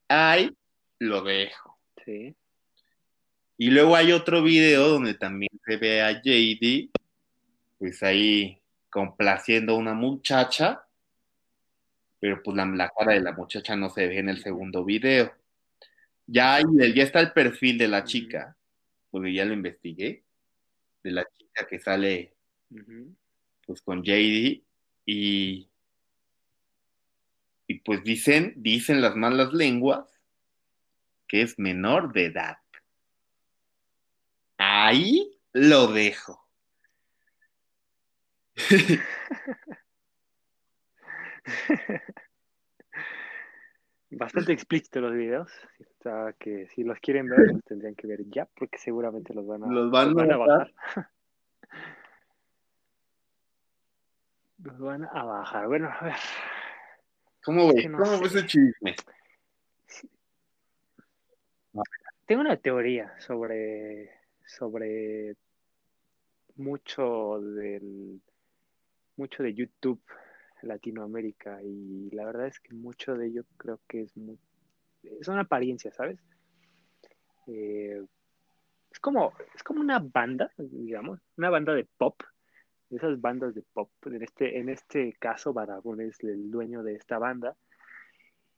ahí lo dejo. Sí. Y luego hay otro video donde también se ve a JD, pues ahí complaciendo a una muchacha, pero pues la, la cara de la muchacha no se ve en el segundo video. Ya, hay- ya está el perfil de la chica, porque ya lo investigué, de la chica que sale pues con JD y, y pues dicen, dicen las malas lenguas que es menor de edad. Ahí lo dejo. (laughs) Bastante explícito los videos. O sea, que si los quieren ver, los tendrían que ver ya, porque seguramente los van a, Los van a a bajar. bajar. (laughs) Los van a bajar. Bueno, a ver. ¿Cómo ves? no ¿Cómo ves el chisme? Tengo una teoría sobre, sobre mucho del mucho de YouTube Latinoamérica y la verdad es que mucho de ello creo que es muy, son apariencias, ¿sabes? Eh, es como es como una banda, digamos, una banda de pop, de esas bandas de pop. En este en este caso Baragón es el dueño de esta banda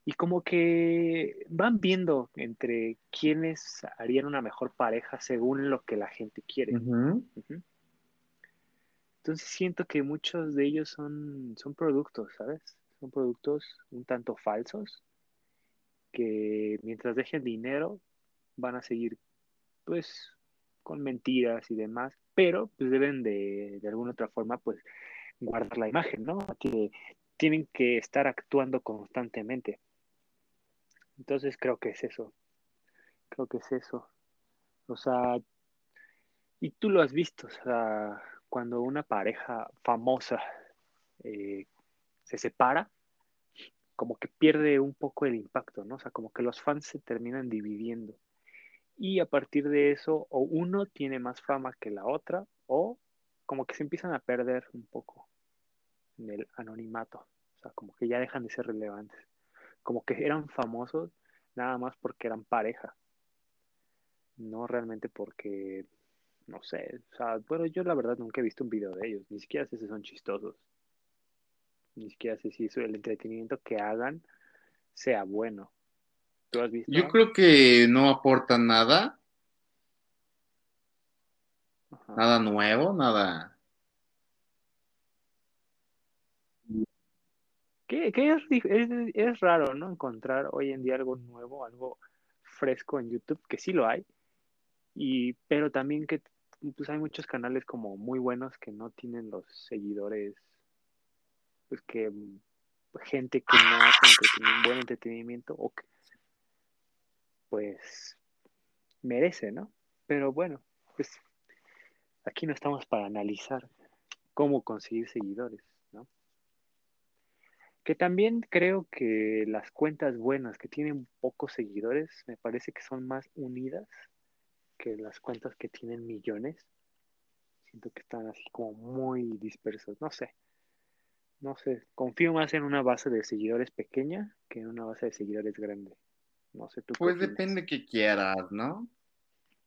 y como que van viendo entre quiénes harían una mejor pareja según lo que la gente quiere. Entonces siento que muchos de ellos son, son productos, ¿sabes? Son productos un tanto falsos que mientras dejen dinero van a seguir pues con mentiras y demás, pero pues deben de, de alguna otra forma pues guardar la imagen, ¿no? Que tienen que estar actuando constantemente. Entonces creo que es eso. Creo que es eso. O sea, y tú lo has visto, o sea, cuando una pareja famosa eh, se separa, como que pierde un poco el impacto, ¿no? O sea, como que los fans se terminan dividiendo. y a partir de eso o uno tiene más fama que la otra o como que se empiezan a perder un poco en el anonimato, o sea, como que ya dejan de ser relevantes, como que eran famosos nada más porque eran pareja, no realmente porque, no sé, o sea, bueno, yo la verdad nunca he visto un video de ellos, ni siquiera sé si son chistosos, ni siquiera sé si eso, el entretenimiento que hagan sea bueno. ¿Tú has visto? Yo creo que no aportan nada. Nada nuevo, nada. Que, es, es, es, raro, ¿no? Encontrar hoy en día algo nuevo, algo fresco en YouTube, que sí lo hay, y, pero también que pues hay muchos canales como muy buenos que no tienen los seguidores, pues que gente que no hace un buen entretenimiento o que pues merece, ¿no? Pero bueno, pues aquí no estamos para analizar cómo conseguir seguidores, ¿no? Que también creo que las cuentas buenas que tienen pocos seguidores me parece que son más unidas que las cuentas que tienen millones. Siento que están así como muy dispersos, no sé. No sé, confío más en una base de seguidores pequeña que en una base de seguidores grande. No sé tú. Pues depende que quieras, ¿no?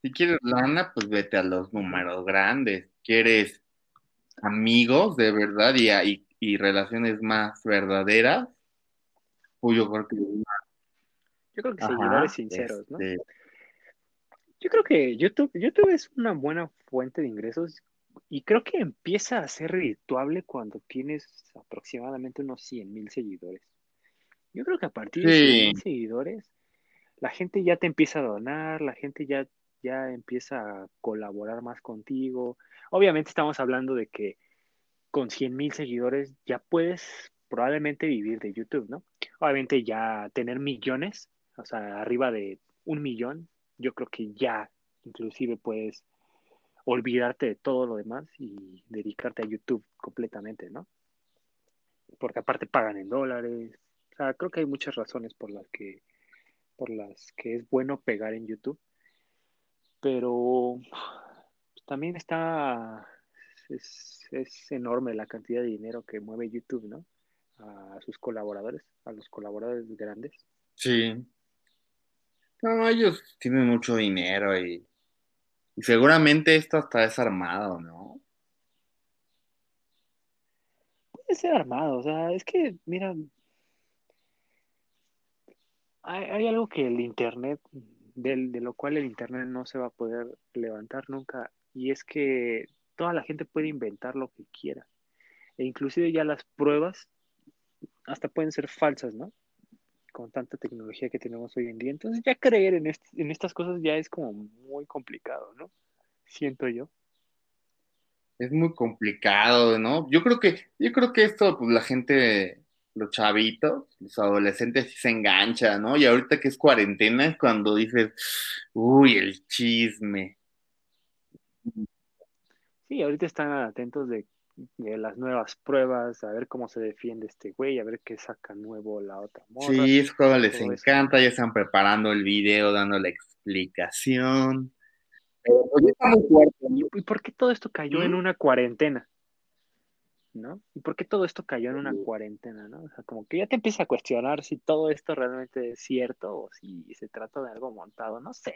Si quieres lana, pues vete a los números grandes. ¿Quieres amigos de verdad y, y, relaciones más verdaderas? Pues yo creo que... Yo creo que seguidores sinceros, ¿no? Yo creo que YouTube, YouTube es una buena fuente de ingresos y creo que empieza a ser redituable cuando tienes aproximadamente unos 100 mil seguidores. Yo creo que a partir de 100 mil seguidores, la gente ya te empieza a donar, la gente ya, ya empieza a colaborar más contigo. Obviamente estamos hablando de que con 100 mil seguidores ya puedes probablemente vivir de YouTube, ¿no? Obviamente ya tener millones, o sea, arriba de un millón, yo creo que ya inclusive puedes olvidarte de todo lo demás y dedicarte a YouTube completamente, ¿no? Porque aparte pagan en dólares. O sea, creo que hay muchas razones por las que por las que es bueno pegar en YouTube. Pero también está es, es enorme la cantidad de dinero que mueve YouTube, ¿no? A sus colaboradores, a los colaboradores grandes. Sí. No, ellos tienen mucho dinero y seguramente esto está desarmado, ¿no? Puede ser armado, o sea, es que, mira, hay, algo que el Internet, de lo cual el Internet no se va a poder levantar nunca, y es que toda la gente puede inventar lo que quiera. E inclusive ya las pruebas hasta pueden ser falsas, ¿no? Con tanta tecnología que tenemos hoy en día. Entonces ya creer en, en estas cosas ya es como muy complicado, ¿no? Siento yo. Es muy complicado, ¿no? Yo creo que, yo creo que esto, pues la gente, los chavitos, los adolescentes sí se engancha, ¿no? Y ahorita que es cuarentena es cuando dices, uy, el chisme. Sí, ahorita están atentos de las nuevas pruebas, a ver cómo se defiende este güey, a ver qué saca nuevo la otra morra. Sí, es como les encanta, ya están preparando el video, dando la explicación. Pues, ¿Y por qué todo esto cayó en ¿Mm? una cuarentena? ¿No? ¿Y por qué todo esto cayó en una cuarentena, no? O sea, como que ya te empieza a cuestionar si todo esto realmente es cierto o si se trata de algo montado, no sé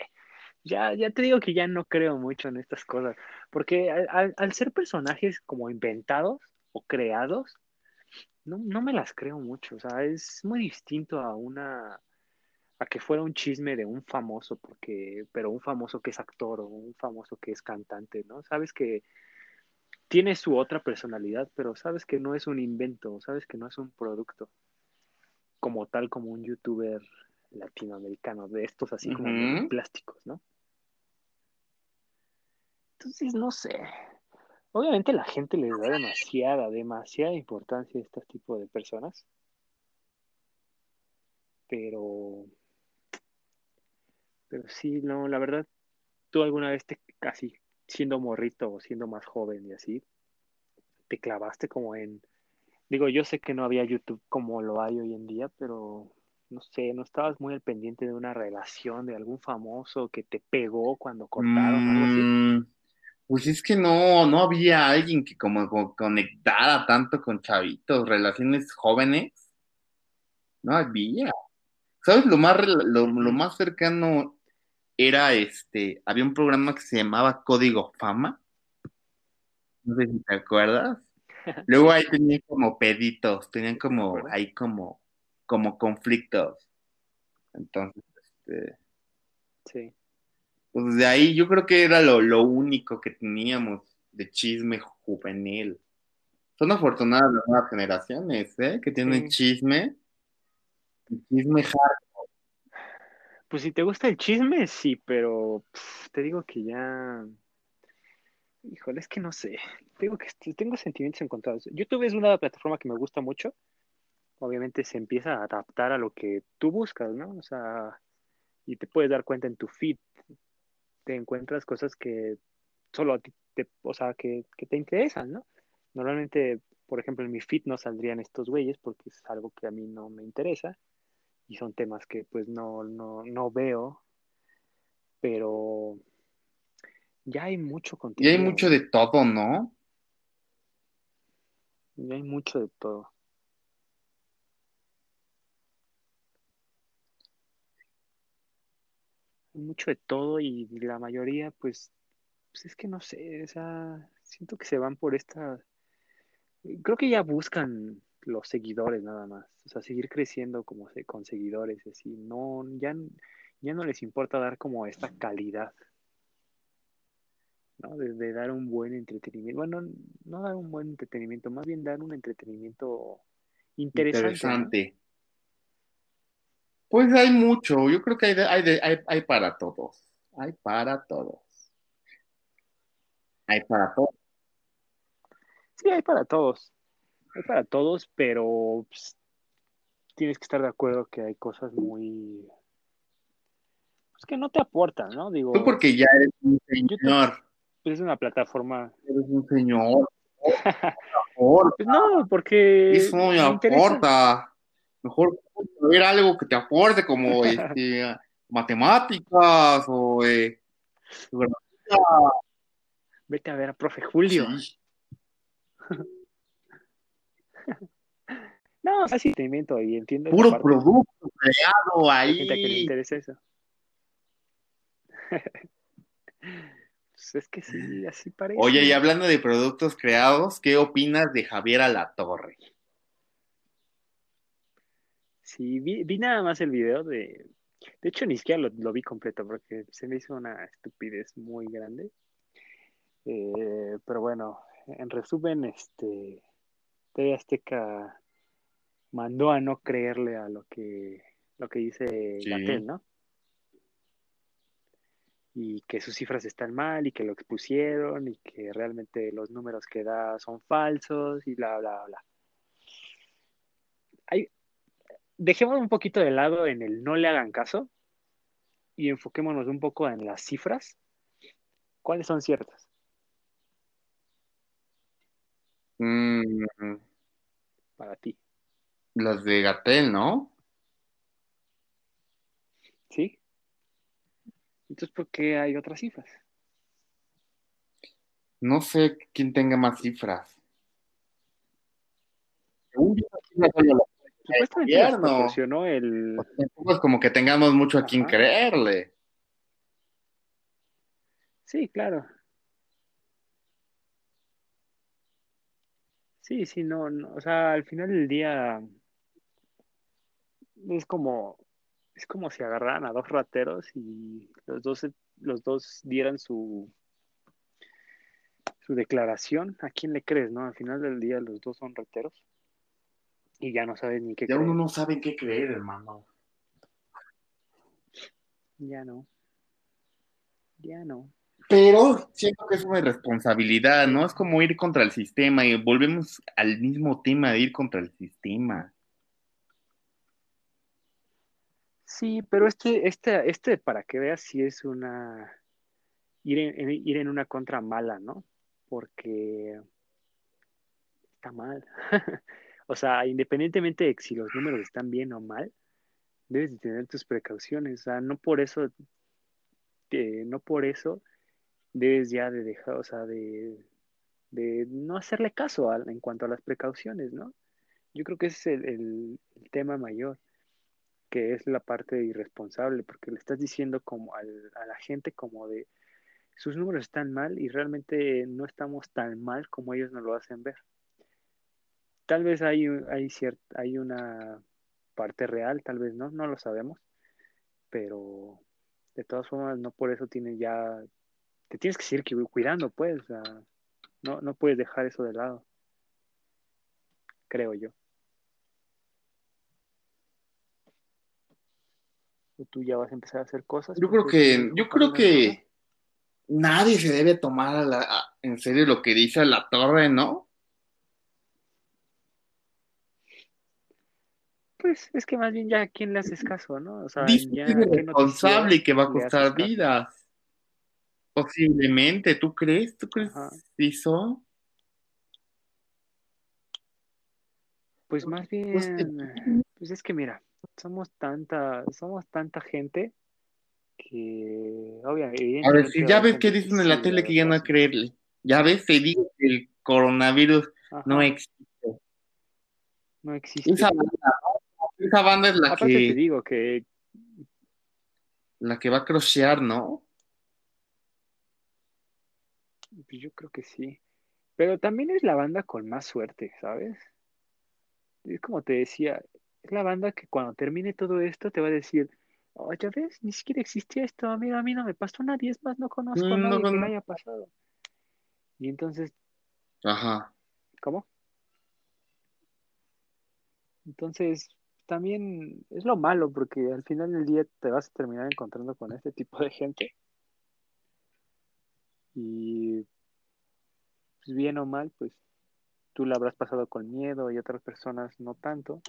ya, ya te digo que ya no creo mucho en estas cosas, porque al, ser personajes como inventados o creados, no, no, me las creo mucho, o sea, es muy distinto a una, a que fuera un chisme de un famoso, porque, pero un famoso que es actor o un famoso que es cantante, ¿no? Sabes que tiene su otra personalidad, pero sabes que no es un invento, sabes que no es un producto como tal como un youtuber latinoamericano, de estos así como plásticos, ¿no? Entonces, no sé. Obviamente la gente le da demasiada, demasiada importancia a este tipo de personas. Pero, pero sí, no, la verdad, tú alguna vez te casi siendo morrito o siendo más joven y así, te clavaste como en, digo, yo sé que no había YouTube como lo hay hoy en día, pero no sé, no estabas muy al pendiente de una relación de algún famoso que te pegó cuando cortaron, algo así. Mm, pues es que no, no había alguien que como, como conectara tanto con chavitos, relaciones jóvenes. No había. ¿Sabes? Lo más, lo más cercano era este, había un programa que se llamaba Código Fama. No sé si te acuerdas. (laughs) Luego ahí tenían como peditos, tenían como, ahí como, como conflictos. Entonces, este, Sí. pues de ahí yo creo que era lo, lo único que teníamos de chisme juvenil. Son afortunadas las nuevas generaciones, ¿eh? Que tienen Sí. chisme. Chisme hard. Pues si te gusta el chisme, sí, pero te digo que ya. Híjole, es que no sé. Tengo que tengo sentimientos encontrados. YouTube es una plataforma que me gusta mucho. Obviamente se empieza a adaptar a lo que tú buscas, ¿no? O sea, y te puedes dar cuenta en tu feed. Te encuentras cosas que solo a ti te, o sea, que, que te interesan, ¿no? Normalmente, por ejemplo, en mi feed no saldrían estos güeyes porque es algo que a mí no me interesa y son temas que pues no, no, no veo, pero ya hay mucho Y contenido. hay mucho de todo, ¿no? Ya hay mucho de todo. Hay mucho de todo y la mayoría, pues, pues es que no sé, o sea, siento que se van por esta, creo que ya buscan los seguidores nada más, o sea, seguir creciendo como se, con seguidores, así, no, ya, ya no les importa dar como esta calidad, ¿no? De, de dar un buen entretenimiento, bueno, no dar un buen entretenimiento, más bien dar un entretenimiento interesante, ¿no? Interesante. Pues hay mucho, yo creo que hay, de- hay, de- hay, hay para todos. Hay para todos. Hay para todos. Sí, hay para todos. Hay para todos, pero pues, tienes que estar de acuerdo que hay cosas muy... Pues que no te aportan, ¿no? Digo, Tú porque ya eres un señor. pues, es una plataforma... Eres un señor. (laughs) Pues no, porque eso me me aporta. Mejor ver algo que te aporte como (laughs) este, matemáticas o eh. Vete a ver a Profe Julio. Sí. (laughs) (laughs) No, es entretenimiento y entiendo Puro parte. producto creado gente que le ahí. interesa eso. (laughs) Pues es que sí, así parece. Oye, y hablando de productos creados, ¿qué opinas de Javier Alatorre? Sí, vi, vi nada más el video de... De hecho, ni siquiera lo, lo vi completo porque se me hizo una estupidez muy grande. Eh, pero bueno, en resumen, este, TV Azteca mandó a no creerle a lo que, lo que dice Sí. ¿no? Y que sus cifras están mal y que lo expusieron y que realmente los números que da son falsos y bla, bla, bla. Hay, dejémonos un poquito de lado en el no le hagan caso y enfoquémonos un poco en las cifras. ¿Cuáles son ciertas? Mm, para ti? las de Gatel, ¿no? ¿Sí? Entonces, ¿por qué hay otras cifras? No sé quién tenga más cifras. Según Supuestamente las proporcionó el... Tampoco es como que tengamos mucho a quien creerle. Sí, claro. Sí, sí, no, no, o sea, al final del día es como, es como si agarraran a dos rateros y los dos, los dos dieran su, su declaración. ¿A quién le crees, no? Al final del día los dos son rateros y ya no sabes ni qué Ya creer. uno no sabe en qué creer, hermano. Ya no. Ya no. Pero siento que es una irresponsabilidad, ¿no? Es como ir contra el sistema y volvemos al mismo tema de ir contra el sistema. Sí, pero este, este, este, para que veas, sí es una ir en, ir en una contra mala, ¿no? Porque está mal. (laughs) O sea, independientemente de si los números están bien o mal, debes de tener tus precauciones, o sea, no por eso, no por eso debes ya de dejar, o sea, de, no hacerle caso en cuanto a las precauciones, ¿no? Yo creo que ese es el, tema mayor, que es la parte irresponsable, porque le estás diciendo como a la gente como de, sus números están mal y realmente no estamos tan mal como ellos nos lo hacen ver. Tal vez hay, hay, hay una parte real, tal vez no, no lo sabemos, pero de todas formas no por eso tienes ya, te tienes que seguir cuidando, pues, no, no puedes dejar eso de lado, creo yo. tú ya vas a empezar a hacer cosas. Yo creo que, yo creo que nadie se debe tomar en serio lo que dice la torre, ¿no? Pues es que más bien ya a quién le haces caso, ¿no? O sea, dice que es responsable y que va a costar vidas. Posiblemente, ¿tú crees? ¿Tú crees que hizo? Pues más pues bien, pues es que mira, somos tanta, somos tanta gente que obviamente... A ver, si ya ves que dicen en la tele que ya no hay creerle. Ya ves, se dice que el coronavirus no existe. No existe. Esa banda, es la Aparte que... te digo que... La que va a crochear, ¿no? Pues yo creo que sí. Pero también es la banda con más suerte, ¿sabes? Es como te decía, es la banda que cuando termine todo esto te va a decir, oh, ya ves, ni siquiera existía esto, mira, a mí no me pasó nadie, es más, no conozco a mm, nadie que le haya pasado. Y entonces... Ajá. ¿Cómo? Entonces, también es lo malo, porque al final del día te vas a terminar encontrando con este tipo de gente. Y pues bien o mal, pues tú la habrás pasado con miedo y otras personas no tanto.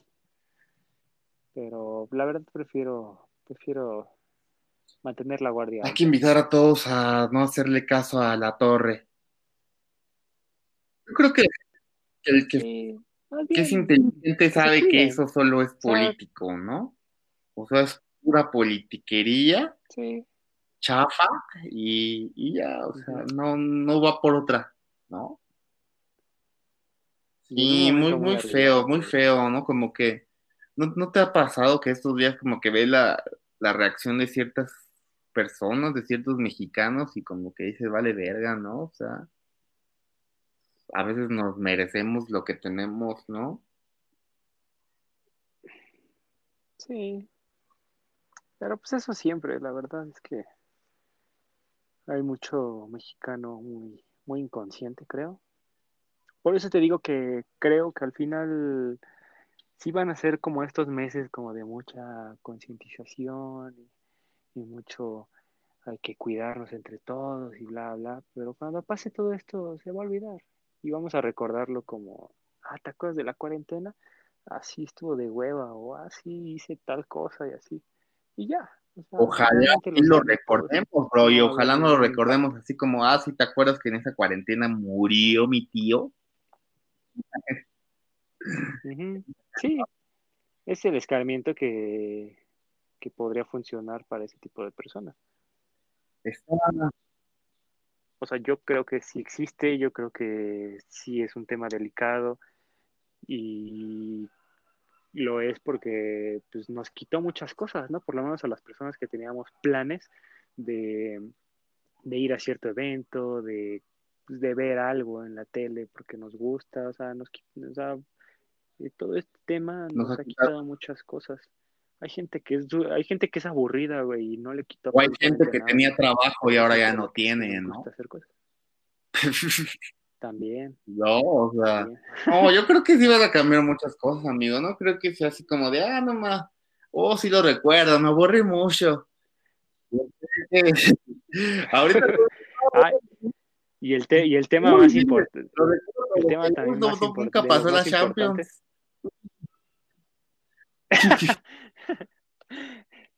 Pero la verdad prefiero prefiero mantener la guardia. Hay que invitar a todos a no hacerle caso a la torre. Yo creo que el que, es inteligente sabe que eso solo es político, ¿no? O sea, es pura politiquería, sí. Chafa y, ya, o sea, no, no va por otra, ¿no? Sí, muy, muy feo, muy feo, ¿no? Como que ¿No, te ha pasado que estos días como que ves la, reacción de ciertas personas, de ciertos mexicanos y como que dices, vale verga, ¿no? O sea, a veces nos merecemos lo que tenemos, ¿no? Sí. Pero pues eso siempre, la verdad es que hay mucho mexicano muy, muy inconsciente, creo. Por eso te digo que creo que al final sí van a ser como estos meses como de mucha concientización y, mucho hay que cuidarnos entre todos y bla, bla, pero cuando pase todo esto se va a olvidar y vamos a recordarlo como, ah, ¿te acuerdas de la cuarentena? Así estuvo de hueva o así hice tal cosa y así. Y ya. Ojalá y lo recordemos, bro, y ojalá no lo recordemos así como, ah, sí, ¿te acuerdas que en esa cuarentena murió mi tío? Sí, es el escarmiento que, podría funcionar para ese tipo de personas. O sea, yo creo que sí existe, yo creo que sí es un tema delicado y lo es porque pues, nos quitó muchas cosas, ¿no? Por lo menos a las personas que teníamos planes de, ir a cierto evento, de, pues, de ver algo en la tele porque nos gusta, o sea, nos, o sea, todo este tema nos, ha quitado muchas cosas. Hay gente que es hay gente que es aburrida, güey, y no le quitó. O hay gente que tenía trabajo y ahora ya no tiene, ¿no? (laughs) También. No, o sea, no, yo (laughs) creo que sí van a cambiar muchas cosas, amigo. No creo que sea así como de, ah, nomás, oh, sí lo recuerdo, me aburrí mucho. (laughs) Ahorita. (laughs) y, el y el tema más importante. El tema también más importante. Nunca pasó la Champions.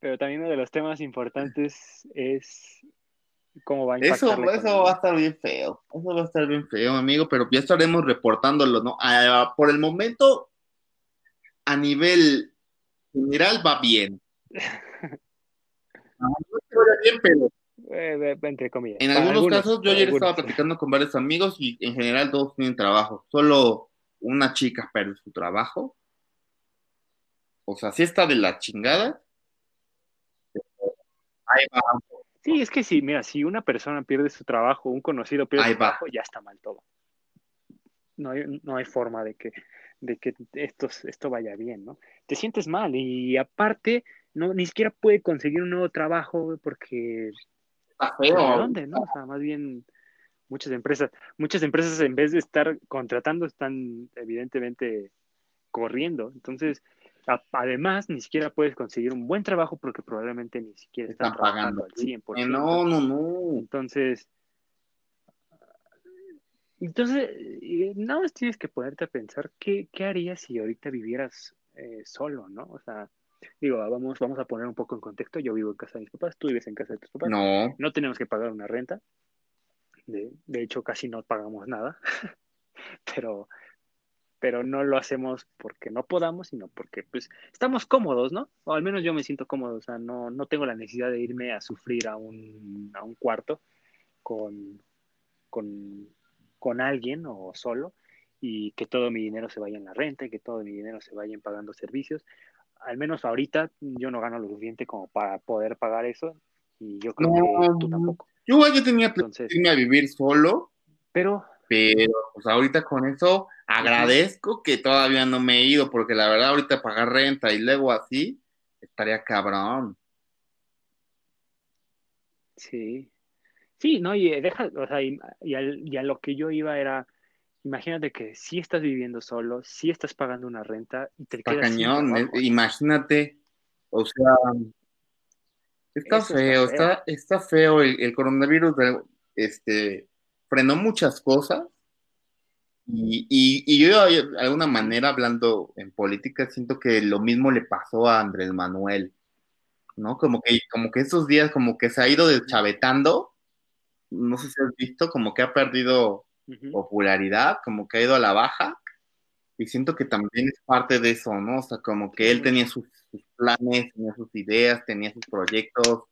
Pero también uno de los temas importantes es cómo va a impactar Eso, eso va a estar bien feo. Eso va a estar bien feo, amigo, pero ya estaremos reportándolo, ¿no? Ah, por el momento, a nivel general va bien. (laughs) No, no bien, pero Eh, entre comillas. en algunos, casos, yo ayer estaba platicando con varios amigos y en general todos tienen trabajo. Solo una chica pierde su trabajo. O sea, sí está de la chingada. Ahí va. Sí, es que sí, mira, si una persona pierde su trabajo, un conocido pierde Ahí su va. trabajo, ya está mal todo. No hay, no hay forma de que, de que esto, esto vaya bien, ¿no? Te sientes mal y aparte, no, ni siquiera puede conseguir un nuevo trabajo porque Está pues, ¿de feo. dónde, no? O sea, más bien muchas empresas, muchas empresas en vez de estar contratando están evidentemente corriendo. Entonces, además, ni siquiera puedes conseguir un buen trabajo porque probablemente ni siquiera están, Están pagando. al 100%. Eh, no, no, no. Entonces, entonces, nada más tienes que ponerte a pensar qué, qué harías si ahorita vivieras eh, solo, ¿no? O sea, digo, vamos, vamos a poner un poco en contexto. Yo vivo en casa de mis papás, tú vives en casa de tus papás. No. No tenemos que pagar una renta. De, de hecho, casi no pagamos nada. (laughs) pero, pero no lo hacemos porque no podamos, sino porque pues estamos cómodos, ¿no? O al menos yo me siento cómodo, o sea, no, no tengo la necesidad de irme a sufrir a un, a un cuarto con, con, con alguien o solo y que todo mi dinero se vaya en la renta y que todo mi dinero se vaya en pagando servicios. Al menos ahorita yo no gano lo suficiente como para poder pagar eso y yo creo que tú No, tampoco. yo yo tenía Entonces, irme a vivir solo, pero pero pues ahorita con eso agradezco que todavía no me he ido, porque la verdad ahorita pagar renta y luego así estaría cabrón. Sí, sí, no, y eh, deja, o sea, y, y al- y a lo que yo iba era, imagínate que si estás viviendo solo, si estás pagando una renta y te Está quedas cañón, eh, imagínate, o sea, está Eso está feo, está, está feo el, el coronavirus, este, frenó muchas cosas y, y, y yo de alguna manera hablando en política siento que lo mismo le pasó a Andrés Manuel, ¿no? Como que, como que estos días como que se ha ido deschavetando, no sé si has visto, como que ha perdido popularidad, como que ha ido a la baja. Y siento que también es parte de eso, ¿no? O sea, como que él tenía sus, sus planes, tenía sus ideas, tenía sus proyectos,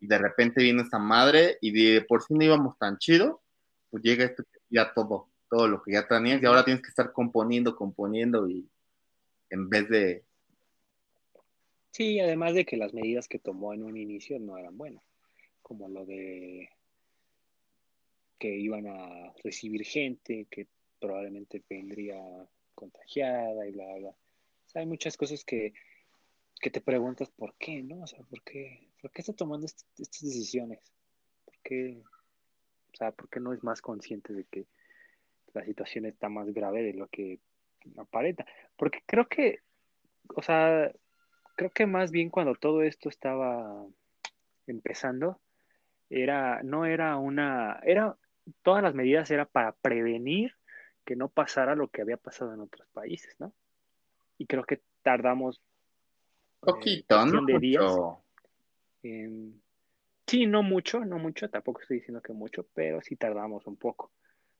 y de repente vino esta madre, y de por sí no íbamos tan chido, pues llega esto que ya todo, todo lo que ya tenías, y ahora tienes que estar componiendo, componiendo, y en vez de, Sí, además de que las medidas que tomó en un inicio no eran buenas, como lo de que iban a recibir gente que probablemente vendría contagiada y bla, bla. Sea, hay muchas cosas que, que te preguntas por qué, ¿no? O sea, ¿por qué, por qué está tomando est- estas decisiones? ¿Por qué, o sea, por qué no es más consciente de que la situación está más grave de lo que aparenta? Porque creo que, o sea, creo que más bien cuando todo esto estaba empezando, era, no era una, era, todas las medidas era para prevenir que no pasara lo que había pasado en otros países, ¿no? Y creo que tardamos eh, poquito, no cuestión de días en- sí, no mucho, no mucho, tampoco estoy diciendo que mucho, pero sí tardamos un poco.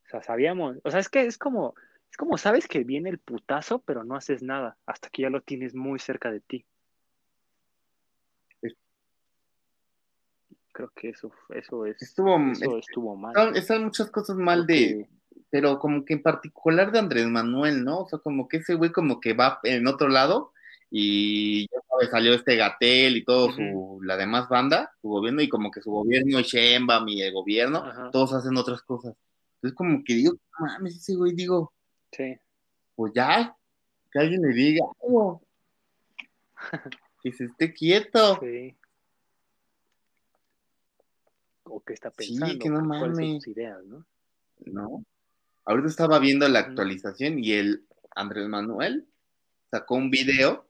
O sea, sabíamos, o sea, es que es como, es como sabes que viene el putazo, pero no haces nada hasta que ya lo tienes muy cerca de ti. Creo que eso, eso es, Estuvo, eso estuvo mal. están, están muchas cosas mal de, pero como que en particular de Andrés Manuel, ¿no? O sea, como que ese güey como que va en otro lado y ya sabes, salió este Gatel y todo su, la demás banda, su gobierno, y como que su gobierno, y el gobierno, Ajá. todos hacen otras cosas. Entonces como que digo, mames, ese güey, digo, Sí, pues ya, que alguien le diga algo, (laughs) que se esté quieto. sí. O qué está Sí, pensando, que no son mames. sus ideas, ¿no? ¿no? Ahorita estaba viendo la actualización y el Andrés Manuel sacó un video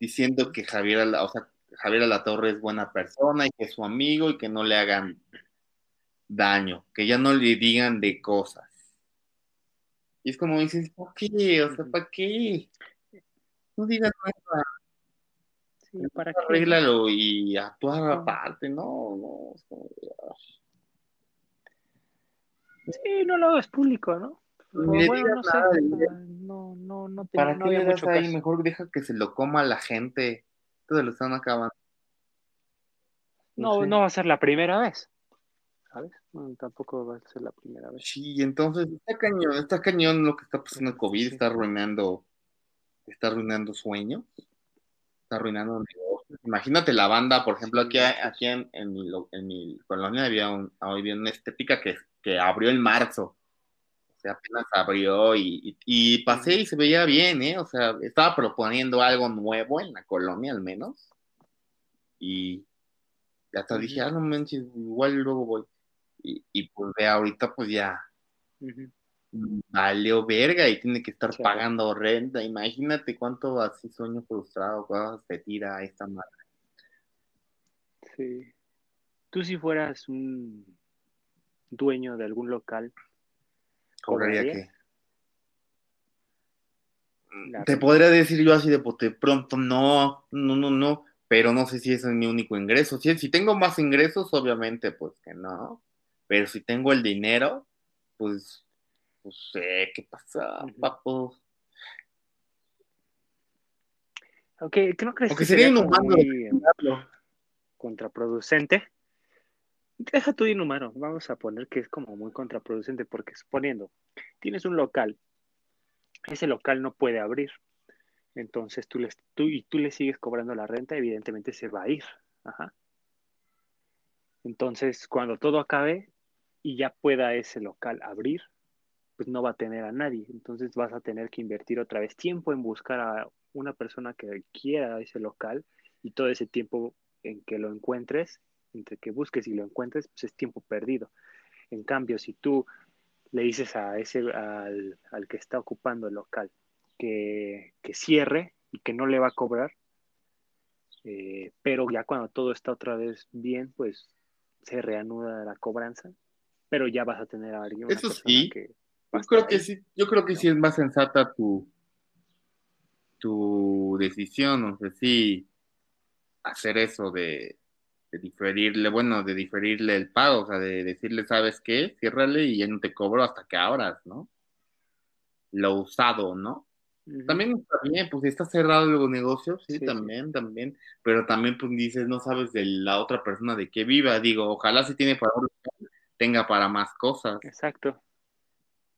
diciendo que Javier, o sea, Javier Alatorre es buena persona y que es su amigo y que no le hagan daño, que ya no le digan de cosas. Y es como dices, ¿para qué? O sea, ¿para qué? No digas nada, Sí, ¿para qué? arréglalo y actuar aparte, no, no. es como, Sí, no lo hagas público, ¿no? Bueno, no sé, no, no, no, tenía- ¿Para no qué mucho ahí? caso. Mejor deja que se lo coma la gente. se lo están acabando. No, sé. no va a ser la primera vez. ¿Sabes? No, tampoco va a ser la primera vez. Sí, entonces está cañón, está cañón lo que está pasando el COVID, está arruinando, está arruinando sueños, está arruinando negocios. Imagínate la banda, por ejemplo, aquí, aquí en, en mi, en mi colonia había, un, había una estética que, que abrió en marzo. O sea, apenas abrió y, y, y pasé y se veía bien, ¿eh? O sea, estaba proponiendo algo nuevo en la colonia al menos. Y hasta dije, ah, no manches, igual luego voy. Y, y pues de ahorita pues ya valió verga y tiene que estar Sí. pagando renta. Imagínate cuánto así sueño frustrado, cuando se tira a esta madre. Sí. Tú si fueras un dueño de algún local, Cobraría que. La Te renta. podría decir yo así de bote pronto, no, no, no, no, pero no sé si ese es mi único ingreso. Si, si tengo más ingresos, obviamente, pues que no. Pero si tengo el dinero, pues, pues sé qué pasa, papo. aunque ¿qué no crees Aunque que sería inhumano muy eh, contraproducente? Deja tu inhumano, vamos a poner que es como muy contraproducente porque suponiendo, tienes un local, ese local no puede abrir, entonces tú, les, tú y tú le sigues cobrando la renta, evidentemente se va a ir. Ajá. Entonces, cuando todo acabe y ya pueda ese local abrir, pues no va a tener a nadie. Entonces vas a tener que invertir otra vez tiempo en buscar a una persona que quiera ese local y todo ese tiempo en que lo encuentres, entre que busques y lo encuentres, pues es tiempo perdido. En cambio, si tú le dices a ese, al, al que está ocupando el local que, que cierre y que no le va a cobrar, eh, pero ya cuando todo está otra vez bien, pues se reanuda la cobranza, pero ya vas a tener a alguien, Eso sí. que Yo creo que ahí. sí, yo creo que sí es más sensata tu, tu decisión, o sea, sí, hacer eso de, de diferirle, bueno, de diferirle el pago, o sea, de decirle, ¿sabes qué? Ciérrale y ya no te cobro hasta que abras, ¿no? Lo usado, ¿no? Ujú. También está bien, pues si está cerrado el negocio, sí, Sí, sí. también, también, pero también pues dices, no sabes de la otra persona de qué viva, digo, ojalá si tiene para tenga para más cosas. Exacto.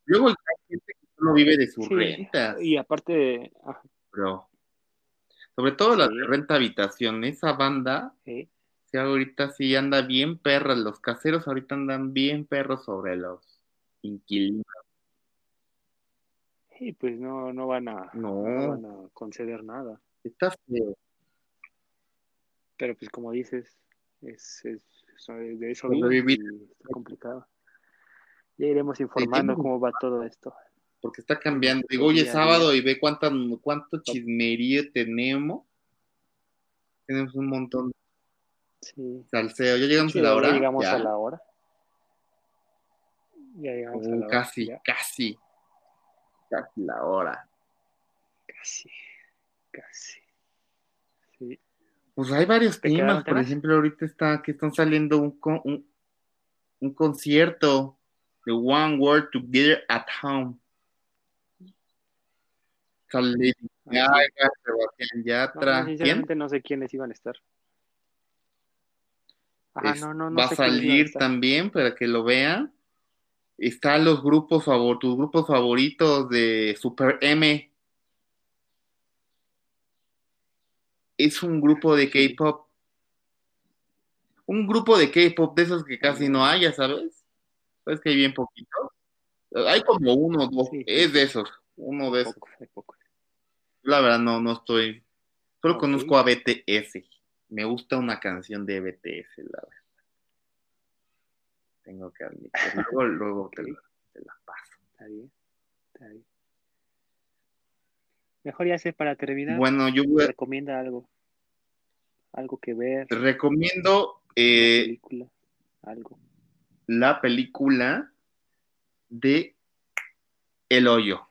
Luego hay gente que solo vive de sus Sí, rentas, y aparte, ah, pero sobre todo la Sí. de renta habitación, esa banda, sí, sí, ahorita sí anda bien perra, los caseros ahorita andan bien perros sobre los inquilinos. sí, pues no, no van a, No. no van a conceder nada. Está feo. Pero pues como dices, es, es, de eso y está complicado. Ya iremos informando cómo va todo esto. porque está cambiando. Digo, hoy es sábado y ve cuánta, cuánto chismerío tenemos. Tenemos un montón de Sí. salseo. ¿Ya llegamos Sí, a la ya hora? llegamos Ya. a la hora. Ya llegamos a la hora. casi, casi. Casi la hora. Casi. Casi. Pues hay varios ¿Te quedaron temas. Por ejemplo, ahorita está que están saliendo un, con- un, un concierto de One World Together at Home. Sale. Gaga, Sebastián Yatra. sinceramente no sé quiénes iban a estar. Ajá, Es- no, no, no va a sé salir también para que lo vean. Están los grupos favor, tus grupos favoritos de Super M. Es un grupo de. K-pop. Un grupo de K-pop de esos que casi no hay, ya sabes. Sabes que hay bien poquitos. Hay como uno o dos. Sí, es de esos. Uno de esos. La verdad no, no estoy. Solo conozco a BTS. Me gusta una canción de BTS, la verdad. Tengo que admitir. (laughs) Luego, luego te, la, te la paso. Está bien, está bien. Mejor ya sé para terminar, Bueno, yo voy a- recomienda algo. Algo que ver, te recomiendo eh, película, algo. la película de El Hoyo.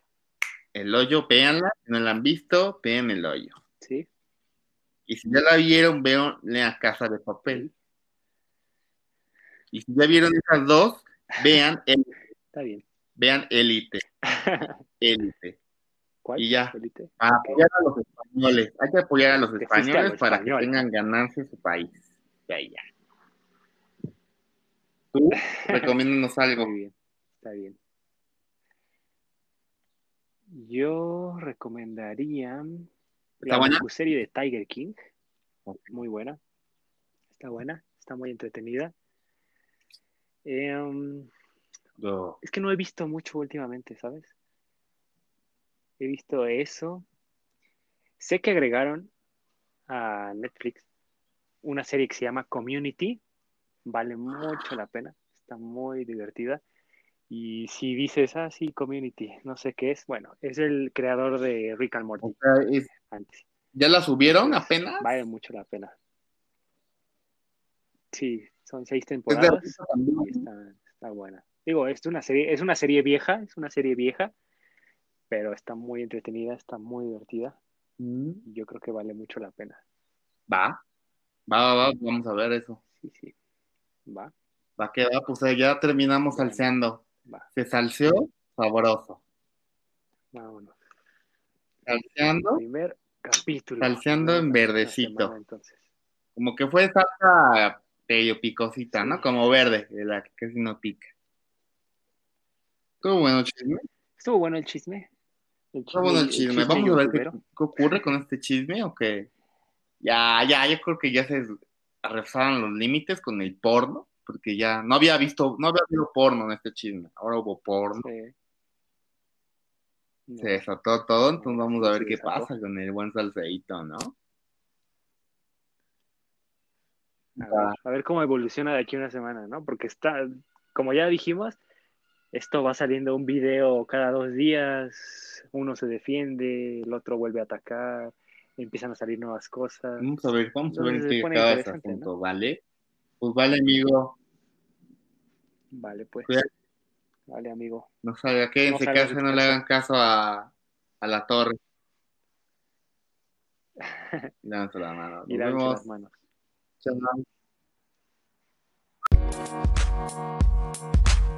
El Hoyo, véanla. Si no la han visto, vean El Hoyo. ¿Sí? Y si ya la vieron, vean la Casa de Papel. Y si ya vieron esas dos, vean, (laughs) el, Está bien. vean Élite. (laughs) Élite. ¿Cuál? Y ya. A Ok. apoyar a los españoles. Hay que apoyar a los a españoles para que tengan ganancia su país. Ya, ya. Tú, (laughs) recomiéndanos algo. Muy bien, está bien. Yo recomendaría la buena? serie de Tiger King. Muy buena. Está buena, está muy entretenida. Em, No. es que no he visto mucho últimamente, ¿sabes? He visto eso. Sé que agregaron a Netflix una serie que se llama Community. Vale mucho la pena. Está muy divertida. Y si dices, ah, sí, Community, no sé qué es. Bueno, es el creador de Rick and Morty es- antes. ¿Ya la subieron apenas? Vale mucho la pena. Sí, son seis temporadas y está, está buena. Digo, es una serie, es una serie vieja, es una serie vieja, pero está muy entretenida, está muy divertida. Mm, Yo creo que vale mucho la pena. Va. Va, va, va, vamos a ver eso. Sí, sí. Va, Va que va, pues eh, ya terminamos Bueno. salseando. va, Se salseó sabroso. vámonos. Salseando, Primer capítulo. Salseando en verdecito. semana, entonces. como que fue salsa medio picosita, Sí. ¿no? Como verde, de la que casi no pica. Estuvo bueno el chisme. Estuvo bueno el chisme. El bueno el chisme. Vamos a ver qué, ocurre con este chisme o qué. Ya, ya, yo creo que ya se rezaron los límites con el porno, porque ya no había visto, no había habido porno en este chisme. Ahora hubo porno. Sí. No, Se desató todo, entonces vamos a ver qué pasa con el buen salseíto, ¿no? A ver, a ver cómo evoluciona de aquí a una semana, ¿no? Porque está, como ya dijimos, esto va saliendo un video cada dos días, uno se defiende, el otro vuelve a atacar, empiezan a salir nuevas cosas. Vamos a ver, vamos a ver en qué acaba interesante, asunto, ¿vale? Pues vale, amigo, Vale, pues. Vale, amigo. no salga, quédense No casa, no le hagan caso a, a la torre. (laughs) Levanta la mano. Y las manos. Chao.